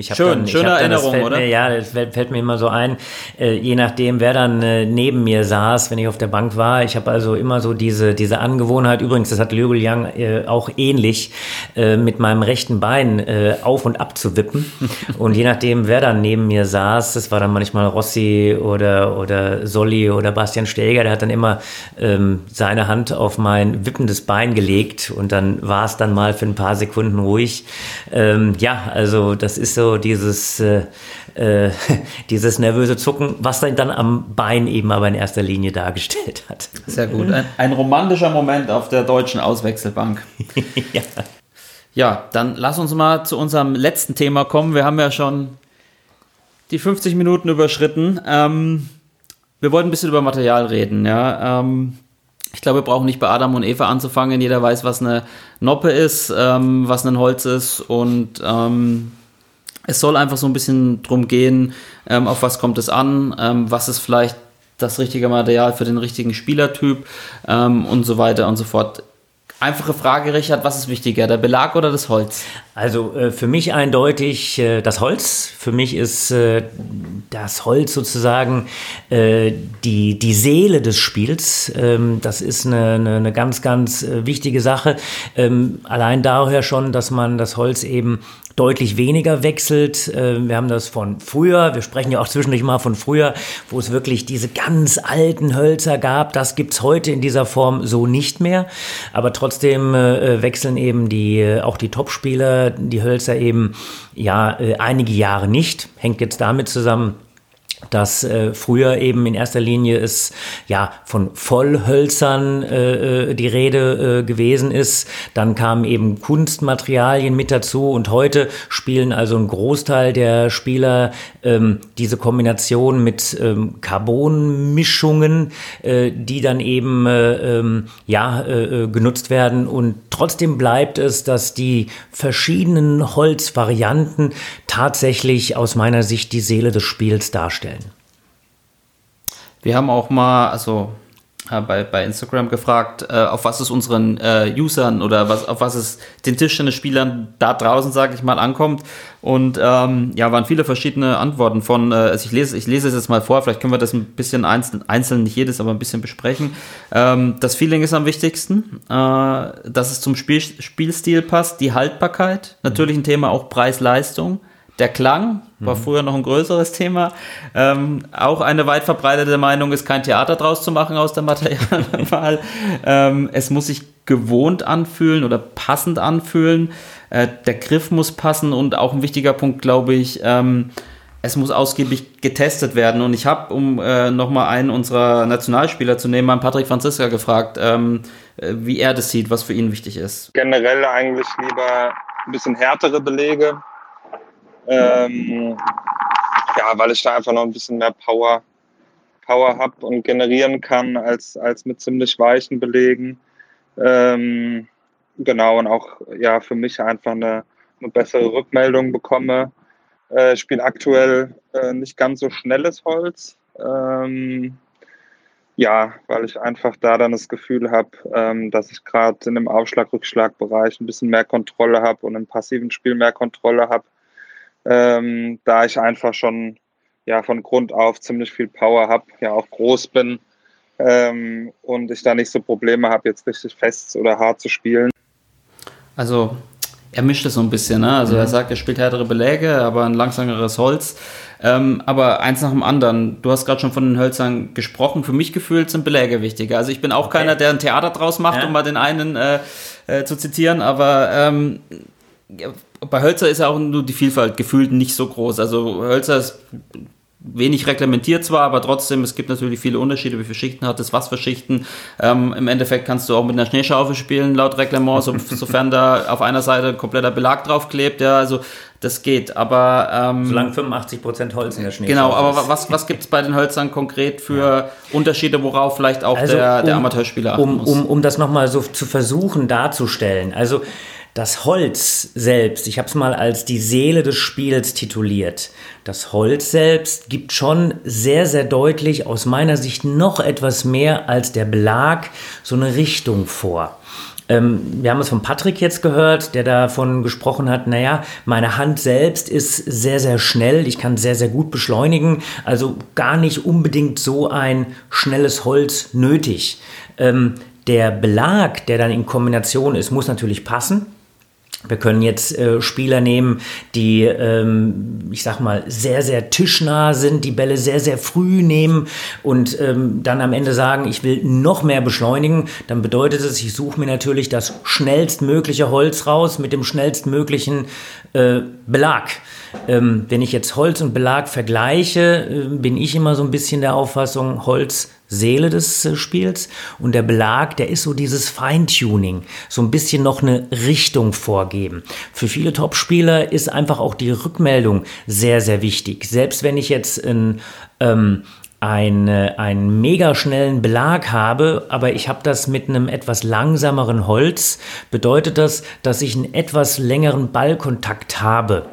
Speaker 1: Ich hab
Speaker 2: Schön,
Speaker 1: dann, ich
Speaker 2: schöne
Speaker 1: dann,
Speaker 2: Erinnerung,
Speaker 1: fällt
Speaker 2: oder?
Speaker 1: Mir, ja, das fällt, fällt mir immer so ein, äh, je nachdem, wer dann äh, neben mir saß, wenn ich auf der Bank war. Ich habe also immer so diese, diese Angewohnheit, übrigens, das hat Liu Yang äh, auch ähnlich, äh, mit meinem rechten Bein äh, auf und ab zu wippen. <laughs> und je nachdem, wer dann neben mir saß, das war dann manchmal Rossi oder, oder Solli oder Bastian Steger, der hat dann immer ähm, seine Hand auf mein wippendes Bein gelegt und dann war es dann mal für ein paar Sekunden ruhig. Ähm, ja, also das ist so dieses, äh, äh, <laughs> dieses nervöse Zucken, was dann, dann am Bein eben aber in erster Linie dargestellt hat.
Speaker 2: sehr gut. Ein, ein romantischer Moment auf der deutschen Auswechselbank. <laughs>
Speaker 1: ja.
Speaker 2: Ja, dann lass uns mal zu unserem letzten Thema kommen. Wir haben ja schon die 50 Minuten überschritten. Ähm, wir wollten ein bisschen über Material reden, ja. Ähm, ich glaube, wir brauchen nicht bei Adam und Eva anzufangen. Jeder weiß, was eine Noppe ist, ähm, was ein Holz ist und ähm, es soll einfach so ein bisschen drum gehen, ähm, auf was kommt es an, ähm, was ist vielleicht das richtige Material für den richtigen Spielertyp ähm, und so weiter und so fort. Einfache Frage, Richard, was ist wichtiger, der Belag oder das Holz?
Speaker 1: Also äh, für mich eindeutig äh, das Holz. Für mich ist äh, das Holz sozusagen äh, die, die Seele des Spiels. Ähm, das ist eine, eine, eine ganz, ganz äh, wichtige Sache. Ähm, allein daher schon, dass man das Holz eben deutlich weniger wechselt. Äh, Wir haben das von früher, wir sprechen ja auch zwischendurch mal von früher, wo es wirklich diese ganz alten Hölzer gab. Das gibt's heute in dieser Form so nicht mehr. Aber trotzdem äh, wechseln eben die, äh, auch die Topspieler die Hölzer eben ja äh, einige Jahre nicht. Hängt jetzt damit zusammen, dass äh, früher eben in erster Linie es ja von Vollhölzern äh, äh, die Rede äh, gewesen ist. Dann kamen eben Kunstmaterialien mit dazu und heute spielen also ein Großteil der Spieler ähm, diese Kombination mit ähm, Carbonmischungen, äh, die dann eben äh, ähm, ja äh, äh, genutzt werden und trotzdem bleibt es, dass die verschiedenen Holzvarianten tatsächlich aus meiner Sicht die Seele des Spiels darstellen.
Speaker 2: Wir haben auch mal, also bei, bei Instagram gefragt, äh, auf was es unseren äh, Usern oder was, auf was es den Tischtennisspielern da draußen, sage ich mal, ankommt. Und ähm, ja, waren viele verschiedene Antworten von, äh, also ich lese, ich lese es jetzt mal vor, vielleicht können wir das ein bisschen einzeln, einzeln nicht jedes, aber ein bisschen besprechen. Ähm, das Feeling ist am wichtigsten, äh, dass es zum Spiel, Spielstil passt, die Haltbarkeit, natürlich ein Thema auch Preis-Leistung. Der Klang war früher noch ein größeres Thema. Ähm, auch eine weit verbreitete Meinung ist, kein Theater draus zu machen aus der Materialwahl. <laughs> ähm, es muss sich gewohnt anfühlen oder passend anfühlen. Äh, der Griff muss passen und auch ein wichtiger Punkt, glaube ich, ähm, es muss ausgiebig getestet werden. Und ich habe, um äh, nochmal einen unserer Nationalspieler zu nehmen, meinen Patrick Franziska gefragt, ähm, äh, wie er das sieht, was für ihn wichtig ist.
Speaker 4: generell eigentlich lieber ein bisschen härtere Belege. Ähm, ja, weil ich da einfach noch ein bisschen mehr Power, Power habe und generieren kann als, als mit ziemlich weichen Belegen. Ähm, genau, und auch ja für mich einfach eine, eine bessere Rückmeldung bekomme. Äh, ich spiele aktuell äh, nicht ganz so schnelles Holz. Ähm, ja, weil ich einfach da dann das Gefühl habe, ähm, dass ich gerade in dem Aufschlag-Rückschlag-Bereich ein bisschen mehr Kontrolle habe und im passiven Spiel mehr Kontrolle habe, ähm, da ich einfach schon ja von Grund auf ziemlich viel Power habe, ja auch groß bin ähm, und ich da nicht so Probleme habe, jetzt richtig fest oder hart zu spielen.
Speaker 2: Also er mischt es so ein bisschen. Ne? Also er sagt, er spielt härtere Beläge, aber ein langsameres Holz. Ähm, aber eins nach dem anderen. Du hast gerade schon von den Hölzern gesprochen. Für mich gefühlt sind Beläge wichtiger. Also ich bin auch keiner, der ein Theater draus macht,
Speaker 1: Ja.
Speaker 2: um mal den einen äh, äh, zu zitieren. Aber ähm, bei Hölzer ist ja auch nur die Vielfalt gefühlt nicht so groß. Also Hölzer ist wenig reglementiert zwar, aber trotzdem, es gibt natürlich viele Unterschiede, wie viele Schichten hat es, was für Schichten. Ähm, Im Endeffekt kannst du auch mit einer Schneeschaufel spielen, laut Reglement, so, <laughs> sofern da auf einer Seite ein kompletter Belag drauf klebt, ja, also das geht, aber ähm,
Speaker 1: Solange 85% Holz in der Schnee
Speaker 2: Genau, aber wa- was, was gibt es bei den Hölzern konkret für Unterschiede, worauf vielleicht auch der, der Amateurspieler achten
Speaker 1: um,
Speaker 2: muss?
Speaker 1: um, um das nochmal so zu versuchen darzustellen. Also das Holz selbst, ich habe es mal als die Seele des Spiels tituliert. Das Holz selbst gibt schon sehr, sehr deutlich aus meiner Sicht noch etwas mehr als der Belag so eine Richtung vor. Ähm, wir haben es von Patrick jetzt gehört, der davon gesprochen hat, naja, meine Hand selbst ist sehr, sehr schnell, ich kann sehr, sehr gut beschleunigen, also gar nicht unbedingt so ein schnelles Holz nötig. Ähm, der Belag, der dann in Kombination ist, muss natürlich passen. Wir können jetzt äh, Spieler nehmen, die, ähm, ich sag mal, sehr, sehr tischnah sind, die Bälle sehr, sehr früh nehmen und ähm, dann am Ende sagen, ich will noch mehr beschleunigen. Dann bedeutet es, ich suche mir natürlich das schnellstmögliche Holz raus mit dem schnellstmöglichen äh, Belag. Ähm, wenn ich jetzt Holz und Belag vergleiche, äh, bin ich immer so ein bisschen der Auffassung, Holz Seele des äh, Spiels und der Belag, der ist so dieses Feintuning, so ein bisschen noch eine Richtung vorgeben. Für viele Topspieler ist einfach auch die Rückmeldung sehr, sehr wichtig. Selbst wenn ich jetzt ein ähm, eine, einen mega schnellen Belag habe, aber ich habe das mit einem etwas langsameren Holz, bedeutet das, dass ich einen etwas längeren Ballkontakt habe.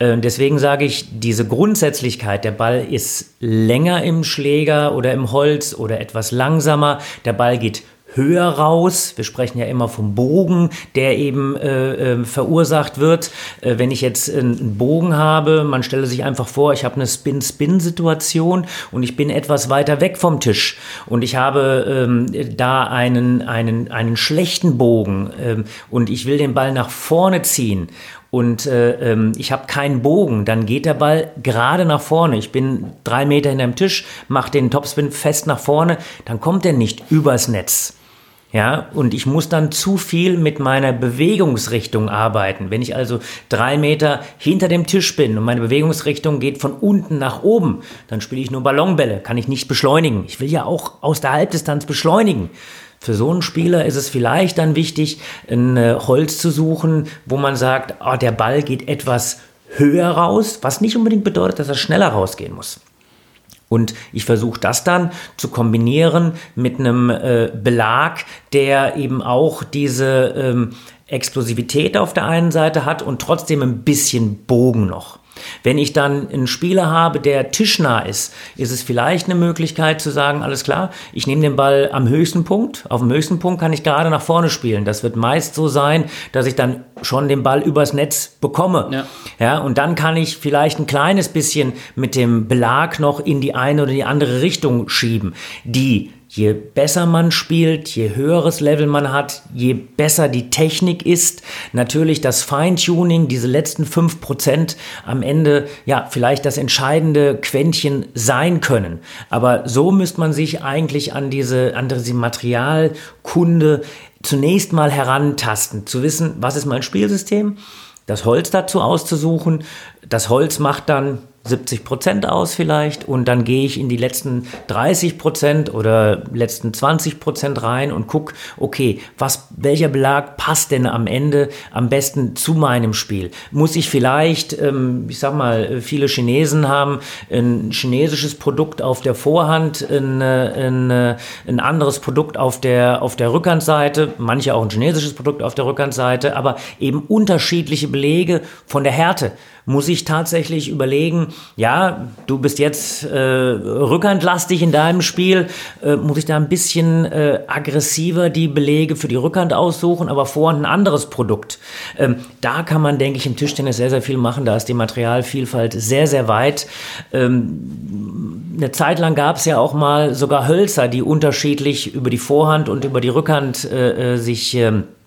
Speaker 1: Äh, deswegen sage ich, diese Grundsätzlichkeit, der Ball ist länger im Schläger oder im Holz oder etwas langsamer, der Ball geht höher raus. Wir sprechen ja immer vom Bogen, der eben äh, äh, verursacht wird. Äh, wenn ich jetzt einen Bogen habe, man stelle sich einfach vor, ich habe eine Spin-Spin-Situation und ich bin etwas weiter weg vom Tisch und ich habe ähm, da einen, einen, einen schlechten Bogen ähm, und ich will den Ball nach vorne ziehen und äh, ähm, ich habe keinen Bogen, dann geht der Ball gerade nach vorne. Ich bin drei Meter hinterm Tisch, mache den Topspin fest nach vorne, dann kommt er nicht übers Netz. Ja, und ich muss dann zu viel mit meiner Bewegungsrichtung arbeiten. Wenn ich also drei Meter hinter dem Tisch bin und meine Bewegungsrichtung geht von unten nach oben, dann spiele ich nur Ballonbälle, kann ich nicht beschleunigen. Ich will ja auch aus der Halbdistanz beschleunigen. Für so einen Spieler ist es vielleicht dann wichtig, ein äh, Holz zu suchen, wo man sagt, oh, der Ball geht etwas höher raus, was nicht unbedingt bedeutet, dass er schneller rausgehen muss. Und ich versuche das dann zu kombinieren mit einem äh, Belag, der eben auch diese ähm, Explosivität auf der einen Seite hat und trotzdem ein bisschen Bogen noch. Wenn ich dann einen Spieler habe, der tischnah ist, ist es vielleicht eine Möglichkeit zu sagen, alles klar, ich nehme den Ball am höchsten Punkt. Auf dem höchsten Punkt kann ich gerade nach vorne spielen. Das wird meist so sein, dass ich dann schon den Ball übers Netz bekomme.
Speaker 2: Ja.
Speaker 1: Ja, und dann kann ich vielleicht ein kleines bisschen mit dem Belag noch in die eine oder die andere Richtung schieben. Die, je besser man spielt, je höheres Level man hat, je besser die Technik ist, natürlich das Feintuning, diese letzten 5% am Ende, ja, vielleicht das entscheidende Quäntchen sein können. Aber so müsste man sich eigentlich an diese, an diese Materialkunde zunächst mal herantasten, zu wissen, was ist mein Spielsystem, das Holz dazu auszusuchen. Das Holz macht dann 70 Prozent aus vielleicht und dann gehe ich in die letzten 30 Prozent oder letzten 20 Prozent rein und gucke, okay, was, welcher Belag passt denn am Ende am besten zu meinem Spiel? Muss ich vielleicht, ähm, ich sag mal, viele Chinesen haben ein chinesisches Produkt auf der Vorhand, ein, äh, ein, äh, ein anderes Produkt auf der, auf der Rückhandseite, manche auch ein chinesisches Produkt auf der Rückhandseite, aber eben unterschiedliche Belege von der Härte muss ich tatsächlich überlegen, ja, du bist jetzt äh, rückhandlastig in deinem Spiel, äh, muss ich da ein bisschen äh, aggressiver die Belege für die Rückhand aussuchen, aber vorhand ein anderes Produkt. Ähm, da kann man, denke ich, im Tischtennis sehr, sehr viel machen. Da ist die Materialvielfalt sehr, sehr weit. Ähm, eine Zeit lang gab es ja auch mal sogar Hölzer, die unterschiedlich über die Vorhand und über die Rückhand äh, äh, sich ähm, äh,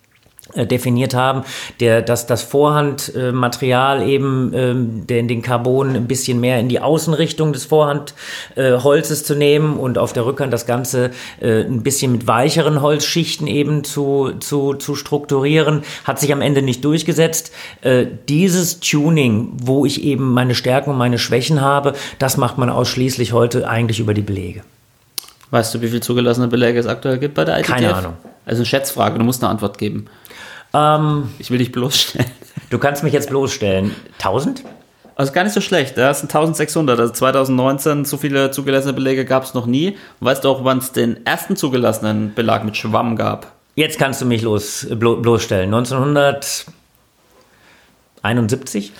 Speaker 1: definiert haben, der, dass das Vorhandmaterial eben ähm, den, den Carbon ein bisschen mehr in die Außenrichtung des Vorhandholzes äh, zu nehmen und auf der Rückhand das Ganze äh, ein bisschen mit weicheren Holzschichten eben zu, zu, zu strukturieren, hat sich am Ende nicht durchgesetzt. Äh, dieses Tuning, wo ich eben meine Stärken und meine Schwächen habe, das macht man ausschließlich heute eigentlich über die Belege.
Speaker 2: Weißt du, wie viel zugelassene Belege es aktuell gibt bei der ITF?
Speaker 1: Keine Ahnung.
Speaker 2: Also eine Schätzfrage, du musst eine Antwort geben.
Speaker 1: Ähm,
Speaker 2: Ich will dich bloßstellen. <laughs>
Speaker 1: du kannst mich jetzt bloßstellen. 1000?
Speaker 2: Also gar nicht so schlecht. Das sind 1600. Also 2019 so viele zugelassene Belege gab es noch nie. Und weißt du auch, wann es den ersten zugelassenen Belag mit Schwamm gab?
Speaker 1: Jetzt kannst du mich los, blo, bloßstellen. 1971?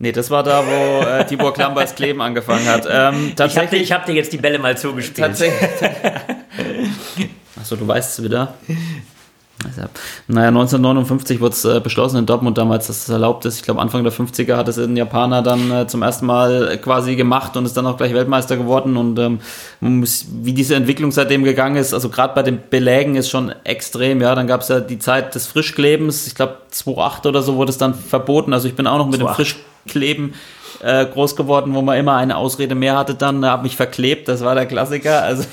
Speaker 2: Nee, das war da, wo äh, Tibor Klambers Kleben angefangen hat. Ähm,
Speaker 1: Ich habe dir,
Speaker 2: tatsächlich.
Speaker 1: ich hab dir jetzt die Bälle mal zugespielt.
Speaker 2: tatsächlich. <laughs> Achso, du weißt es wieder. Also, naja, 1959 wurde es äh, beschlossen in Dortmund damals, dass es erlaubt ist. Ich glaube, Anfang der 50er hat es ein Japaner dann äh, zum ersten Mal äh, quasi gemacht und ist dann auch gleich Weltmeister geworden. Und ähm, wie diese Entwicklung seitdem gegangen ist, also gerade bei den Belägen ist schon extrem. Ja, dann gab es ja die Zeit des Frischklebens. Ich glaube, 2008 oder so wurde es dann verboten. Also ich bin auch noch mit dem
Speaker 1: 2008.
Speaker 2: Frischkleben äh, groß geworden, wo man immer eine Ausrede mehr hatte dann, habe mich verklebt, das war der Klassiker. Also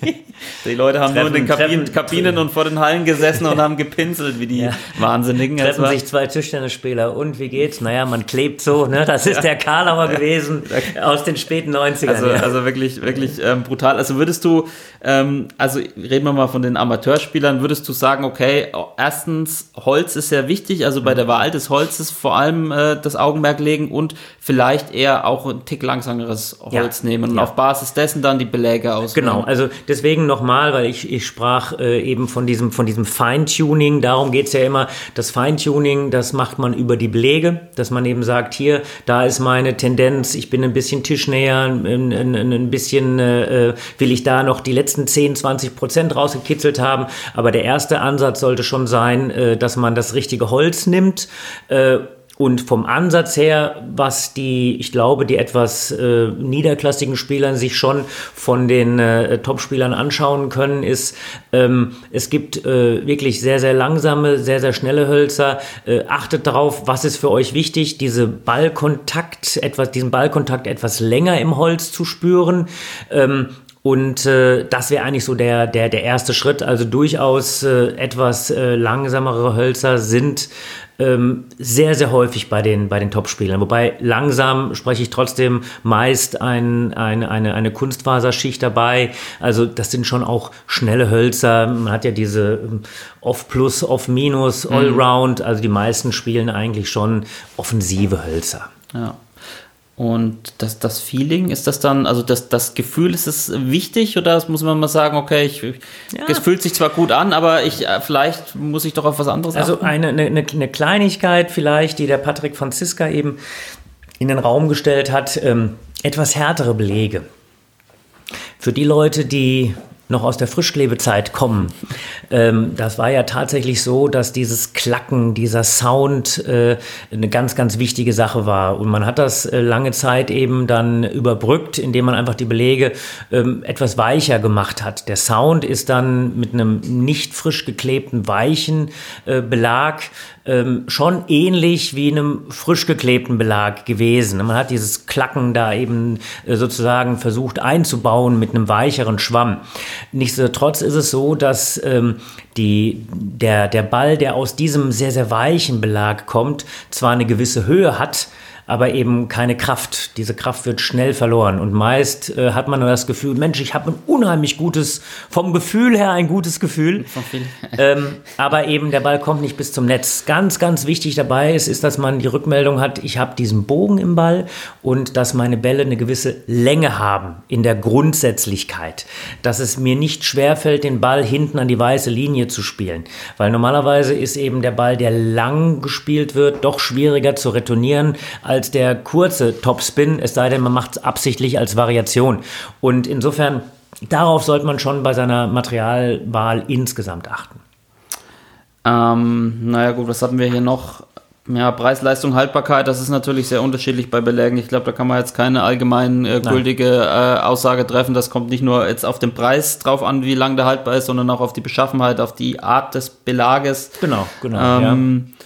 Speaker 2: <laughs> die Leute haben nur in den
Speaker 1: Treffen-
Speaker 2: Kabinen,
Speaker 1: treffen-
Speaker 2: Kabinen und vor den Hallen gesessen und haben gepinselt wie die
Speaker 1: Ja.
Speaker 2: Wahnsinnigen.
Speaker 1: Treffen sich zwei Tischtennisspieler und wie geht's? Naja, man klebt so, ne? Das ist der Karlauer gewesen aus den späten 90ern.
Speaker 2: Also,
Speaker 1: ja.
Speaker 2: also wirklich, wirklich ähm, brutal. Also würdest du, ähm, also reden wir mal von den Amateurspielern, würdest du sagen, okay, erstens, Holz ist sehr wichtig, also bei der Wahl des Holzes vor allem äh, das Augenmerk legen und vielleicht eher auch ein Tick langsameres Holz
Speaker 1: Ja.
Speaker 2: nehmen und
Speaker 1: Ja.
Speaker 2: auf Basis dessen dann die Beläge auswählen.
Speaker 1: Genau, also deswegen nochmal, weil ich, ich sprach äh, eben von diesem, von diesem Feintuning, darum geht's ja immer. Das Feintuning, das macht man über die Belege, dass man eben sagt, hier, da ist meine Tendenz, ich bin ein bisschen tischnäher, ein, ein, ein bisschen äh, will ich da noch die letzten 10, 20 Prozent rausgekitzelt haben. Aber der erste Ansatz sollte schon sein, äh, dass man das richtige Holz nimmt. Äh, und vom Ansatz her, was die, ich glaube, die etwas äh, niederklassigen Spielern sich schon von den äh, Top-Spielern anschauen können, ist, ähm, es gibt äh, wirklich sehr, sehr langsame, sehr, sehr schnelle Hölzer. Äh, achtet darauf, was ist für euch wichtig, diese Ballkontakt, etwas, diesen Ballkontakt etwas länger im Holz zu spüren. Ähm, und äh, das wäre eigentlich so der, der, der erste Schritt. Also durchaus äh, etwas äh, langsamere Hölzer sind ähm, sehr, sehr häufig bei den, bei den Topspielern. Wobei langsam spreche ich trotzdem meist ein, ein, eine, eine Kunstfaserschicht dabei. Also das sind schon auch schnelle Hölzer. Man hat ja diese ähm, Off-Plus, Off-Minus, Allround. Also die meisten spielen eigentlich schon offensive Hölzer.
Speaker 2: Ja. Und das, das Feeling, ist das dann, also das, das Gefühl, ist es wichtig oder muss man mal sagen, okay, ich, es fühlt sich zwar gut an, aber ich, äh, vielleicht muss ich doch auf was anderes
Speaker 1: Also
Speaker 2: achten?
Speaker 1: eine, eine, eine Kleinigkeit vielleicht, die der Patrick Franziska eben in den Raum gestellt hat, ähm, etwas härtere Belege. Für die Leute, die noch aus der Frischklebezeit kommen. Ähm, das war ja tatsächlich so, dass dieses Klacken, dieser Sound äh, eine ganz, ganz wichtige Sache war. Und man hat das äh, lange Zeit eben dann überbrückt, indem man einfach die Belege ähm, etwas weicher gemacht hat. Der Sound ist dann mit einem nicht frisch geklebten, weichen äh, Belag ähm, schon ähnlich wie einem frisch geklebten Belag gewesen. Man hat dieses Klacken da eben äh, sozusagen versucht einzubauen mit einem weicheren Schwamm. Nichtsdestotrotz ist es so, dass ähm, die, der, der Ball, der aus diesem sehr, sehr weichen Belag kommt, zwar eine gewisse Höhe hat, aber eben keine Kraft. Diese Kraft wird schnell verloren. Und meist äh, hat man nur das Gefühl, Mensch, ich habe ein unheimlich gutes, vom Gefühl her ein gutes Gefühl. <laughs> ähm, aber eben der Ball kommt nicht bis zum Netz. Ganz, ganz wichtig dabei ist, ist, dass man die Rückmeldung hat, ich habe diesen Bogen im Ball und dass meine Bälle eine gewisse Länge haben in der Grundsätzlichkeit. Dass es mir nicht schwerfällt, den Ball hinten an die weiße Linie zu spielen. Weil normalerweise ist eben der Ball, der lang gespielt wird, doch schwieriger zu retournieren als der kurze Topspin, es sei denn, man macht es absichtlich als Variation. Und insofern, darauf sollte man schon bei seiner Materialwahl insgesamt achten.
Speaker 2: Ähm, naja gut, was hatten wir hier noch? Ja, Preis-Leistung, Haltbarkeit, das ist natürlich sehr unterschiedlich bei Belägen. Ich glaube, da kann man jetzt keine allgemein äh, gültige äh, Aussage treffen. Das kommt nicht nur jetzt auf den Preis drauf an, wie lang der haltbar ist, sondern auch auf die Beschaffenheit, auf die Art des Belages.
Speaker 1: Genau, genau.
Speaker 2: Ähm, ja,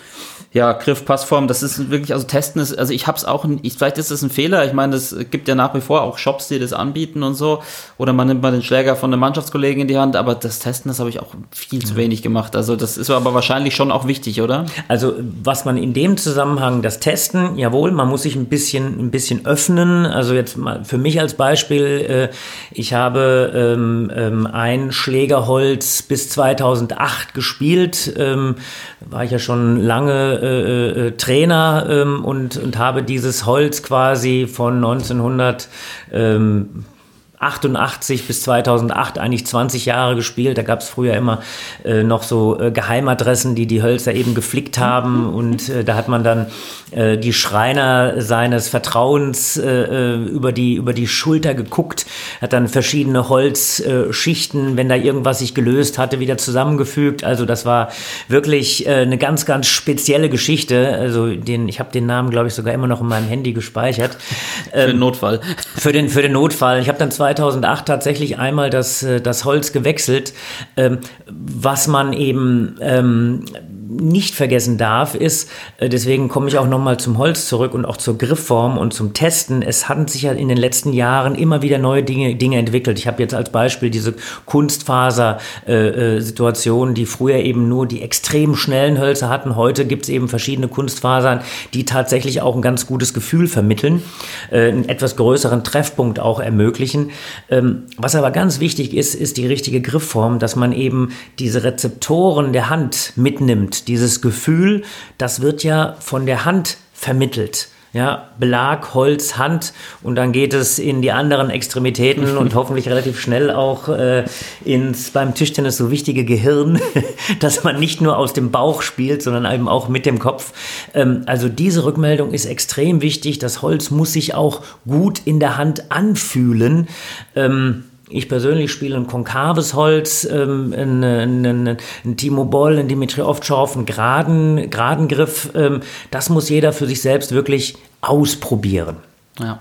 Speaker 2: Griff, Passform, das ist wirklich, also testen ist, also ich habe es auch, ich, vielleicht ist das ein Fehler, ich meine, es gibt ja nach wie vor auch Shops, die das anbieten und so, oder man nimmt mal den Schläger von einem Mannschaftskollegen in die Hand, aber das Testen, das habe ich auch viel zu wenig gemacht, also das ist aber wahrscheinlich schon auch wichtig, oder?
Speaker 1: Also was man in dem Zusammenhang, das Testen, jawohl, man muss sich ein bisschen, ein bisschen öffnen. Also jetzt mal für mich als Beispiel, äh, ich habe ähm, ähm, ein Schlägerholz bis 2008 gespielt, ähm, war ich ja schon lange äh, äh, Trainer ähm, und, und habe dieses Holz quasi von 1900 ähm, 88 bis 2008 eigentlich 20 Jahre gespielt. Da gab es früher immer äh, noch so äh, Geheimadressen, die die Hölzer eben geflickt haben. <laughs> Und äh, da hat man dann äh, die Schreiner seines Vertrauens äh, äh, über, die, über die Schulter geguckt, hat dann verschiedene Holzschichten, wenn da irgendwas sich gelöst hatte, wieder zusammengefügt. Also das war wirklich eine ganz, ganz spezielle Geschichte. Also den, ich habe den Namen, glaube ich, sogar immer noch in meinem Handy gespeichert.
Speaker 2: Für den Notfall.
Speaker 1: Für den, für den Notfall. Ich habe dann 2008 tatsächlich einmal das, äh, das Holz gewechselt. Ähm, was man eben ähm, nicht vergessen darf, ist, äh, deswegen komme ich auch nochmal zum Holz zurück und auch zur Griffform und zum Testen. Es hatten sich ja in den letzten Jahren immer wieder neue Dinge, Dinge entwickelt. Ich habe jetzt als Beispiel diese Kunstfaser-Situation, die früher eben nur die extrem schnellen Hölzer hatten. Heute gibt es eben verschiedene Kunstfasern, die tatsächlich auch ein ganz gutes Gefühl vermitteln, äh, einen etwas größeren Treffpunkt auch ermöglichen. Ähm, was aber ganz wichtig ist, ist die richtige Griffform, dass man eben diese Rezeptoren der Hand mitnimmt. Dieses Gefühl, das wird ja von der Hand vermittelt. Ja, Belag, Holz, Hand und dann geht es in die anderen Extremitäten und <laughs> hoffentlich relativ schnell auch äh, ins beim Tischtennis so wichtige Gehirn, <laughs> dass man nicht nur aus dem Bauch spielt, sondern eben auch mit dem Kopf. Ähm, also diese Rückmeldung ist extrem wichtig. Das Holz muss sich auch gut in der Hand anfühlen. Ähm, ich persönlich spiele ein konkaves Holz, ähm, ein, ein, ein, ein Timo Boll, ein Dimitri Ovtcharov, einen geraden, geraden Griff. Ähm, das muss jeder für sich selbst wirklich ausprobieren.
Speaker 2: Ja.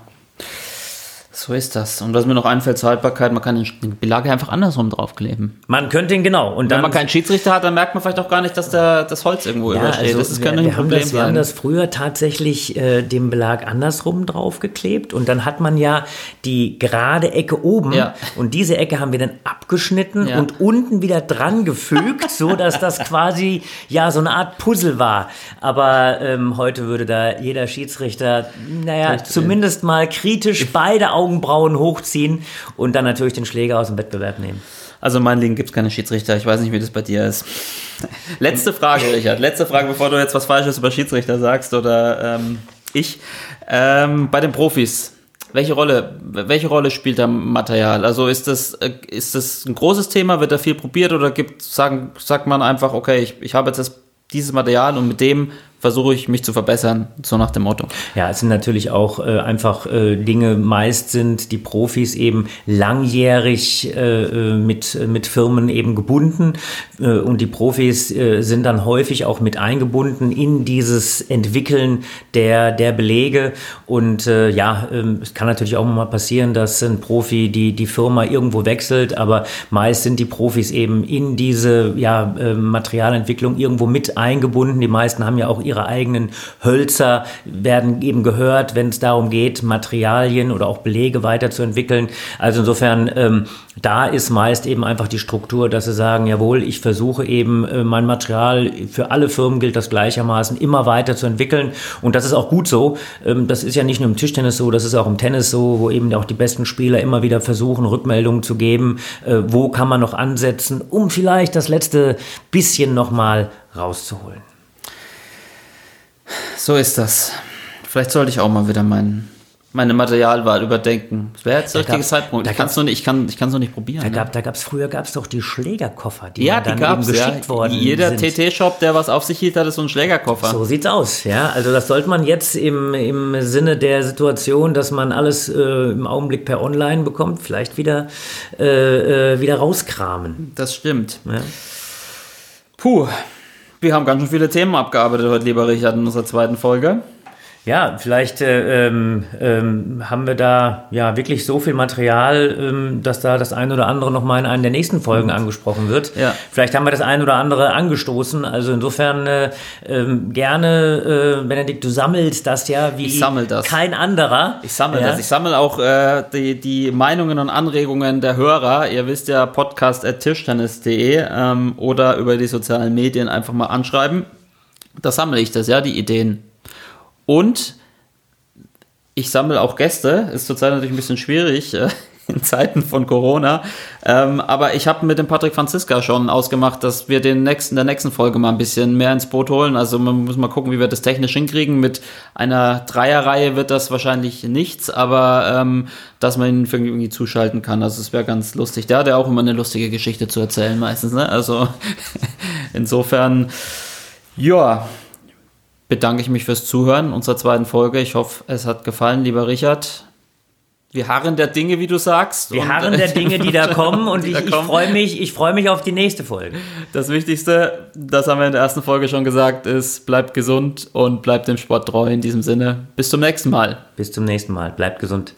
Speaker 2: So ist das. Und was mir noch einfällt zur Haltbarkeit, man kann den Belag einfach andersrum draufkleben.
Speaker 1: Man könnte ihn genau. Und
Speaker 2: Wenn
Speaker 1: dann
Speaker 2: man keinen Schiedsrichter hat, dann merkt man vielleicht auch gar nicht, dass der, das Holz irgendwo
Speaker 1: Ja,
Speaker 2: übersteht.
Speaker 1: also
Speaker 2: das
Speaker 1: wir,
Speaker 2: könnte
Speaker 1: wir, haben
Speaker 2: Problem
Speaker 1: das, wir haben das früher tatsächlich äh, den Belag andersrum draufgeklebt und dann hat man ja die gerade Ecke oben
Speaker 2: Ja.
Speaker 1: und diese Ecke haben wir dann abgeschnitten
Speaker 2: Ja.
Speaker 1: und unten wieder dran gefügt, so dass das quasi ja so eine Art Puzzle war. Aber ähm, heute würde da jeder Schiedsrichter, naja, zumindest mal kritisch beide Augenbrauen hochziehen und dann natürlich den Schläger aus dem Wettbewerb nehmen.
Speaker 2: Also in meinen gibt es keine Schiedsrichter. Ich weiß nicht, wie das bei dir ist. <laughs> Letzte Frage, Richard. Letzte Frage, bevor du jetzt was Falsches über Schiedsrichter sagst oder ähm, ich. Ähm, bei den Profis. Welche Rolle, welche Rolle spielt da Material? Also ist das, äh, ist das ein großes Thema? Wird da viel probiert oder gibt, sagen, sagt man einfach, okay, ich, ich habe jetzt das, dieses Material und mit dem versuche ich mich zu verbessern, so nach dem Motto.
Speaker 1: Ja, es sind natürlich auch äh, einfach äh, Dinge, meist sind die Profis eben langjährig äh, äh, mit, mit Firmen eben gebunden äh, und die Profis äh, sind dann häufig auch mit eingebunden in dieses Entwickeln der, der Belege und äh, ja, ähm, es kann natürlich auch mal passieren, dass ein Profi die, die Firma irgendwo wechselt, aber meist sind die Profis eben in diese ja, äh, Materialentwicklung irgendwo mit eingebunden. Die meisten haben ja auch ihre eigenen Hölzer, werden eben gehört, wenn es darum geht, Materialien oder auch Belege weiterzuentwickeln. Also insofern, ähm, da ist meist eben einfach die Struktur, dass sie sagen, jawohl, ich versuche eben äh, mein Material, für alle Firmen gilt das gleichermaßen, immer weiter zu entwickeln. Und das ist auch gut so. Ähm, das ist ja nicht nur im Tischtennis so, das ist auch im Tennis so, wo eben auch die besten Spieler immer wieder versuchen, Rückmeldungen zu geben, äh, wo kann man noch ansetzen, um vielleicht das letzte bisschen nochmal rauszuholen.
Speaker 2: So ist das. Vielleicht sollte ich auch mal wieder mein, meine Materialwahl überdenken. Das wäre jetzt der richtige
Speaker 1: gab's-
Speaker 2: Zeitpunkt. Ich, kann's noch nicht, ich kann es noch nicht probieren.
Speaker 1: Da
Speaker 2: ne?
Speaker 1: gab, da gab's früher gab's doch die Schlägerkoffer, die
Speaker 2: ja, die
Speaker 1: dann
Speaker 2: gab es
Speaker 1: eben
Speaker 2: ja.
Speaker 1: geschickt worden
Speaker 2: Jeder. TT-Shop, der was auf sich hielt, hatte so einen Schlägerkoffer.
Speaker 1: So sieht's aus, ja. Also das sollte man jetzt im, im Sinne der Situation, dass man alles äh, im Augenblick per Online bekommt, vielleicht wieder, äh, äh, wieder rauskramen.
Speaker 2: Das stimmt.
Speaker 1: Ja.
Speaker 2: Puh. Wir haben ganz schön viele Themen abgearbeitet heute, lieber Richard, in unserer zweiten Folge.
Speaker 1: Ja, vielleicht äh, ähm, ähm, haben wir da ja wirklich so viel Material, ähm, dass da das eine oder andere nochmal in einer der nächsten Folgen angesprochen wird.
Speaker 2: Ja.
Speaker 1: Vielleicht haben wir das eine oder andere angestoßen. Also insofern äh, ähm, gerne, äh, Benedikt, du sammelst das ja wie
Speaker 2: Ich sammel das.
Speaker 1: kein anderer.
Speaker 2: Ich sammle
Speaker 1: ja?
Speaker 2: das. Ich sammle auch äh, die, die Meinungen und Anregungen der Hörer. Ihr wisst ja, podcast.tischtennis.de ähm, oder über die sozialen Medien einfach mal anschreiben. Da sammle ich das, ja, die Ideen. Und ich sammle auch Gäste. Ist zurzeit natürlich ein bisschen schwierig äh, <laughs> in Zeiten von Corona. Ähm, aber ich habe mit dem Patrick Franziska schon ausgemacht, dass wir den nächsten, der nächsten Folge mal ein bisschen mehr ins Boot holen. Also man muss mal gucken, wie wir das technisch hinkriegen. Mit einer Dreierreihe wird das wahrscheinlich nichts, aber ähm, dass man ihn irgendwie zuschalten kann. Also es wäre ganz lustig. Der hat ja auch immer eine lustige Geschichte zu erzählen meistens. Ne? Also <laughs> insofern, ja, bedanke ich mich fürs Zuhören unserer zweiten Folge. Ich hoffe, es hat gefallen, lieber Richard. Wir harren der Dinge, wie du sagst.
Speaker 1: Wir harren der Dinge, die da <laughs> kommen und ich, ich freue mich, ich freue mich auf die nächste Folge.
Speaker 2: Das Wichtigste, das haben wir in der ersten Folge schon gesagt, ist, bleibt gesund und bleibt dem Sport treu in diesem Sinne. Bis zum nächsten Mal.
Speaker 1: Bis zum nächsten Mal. Bleibt gesund.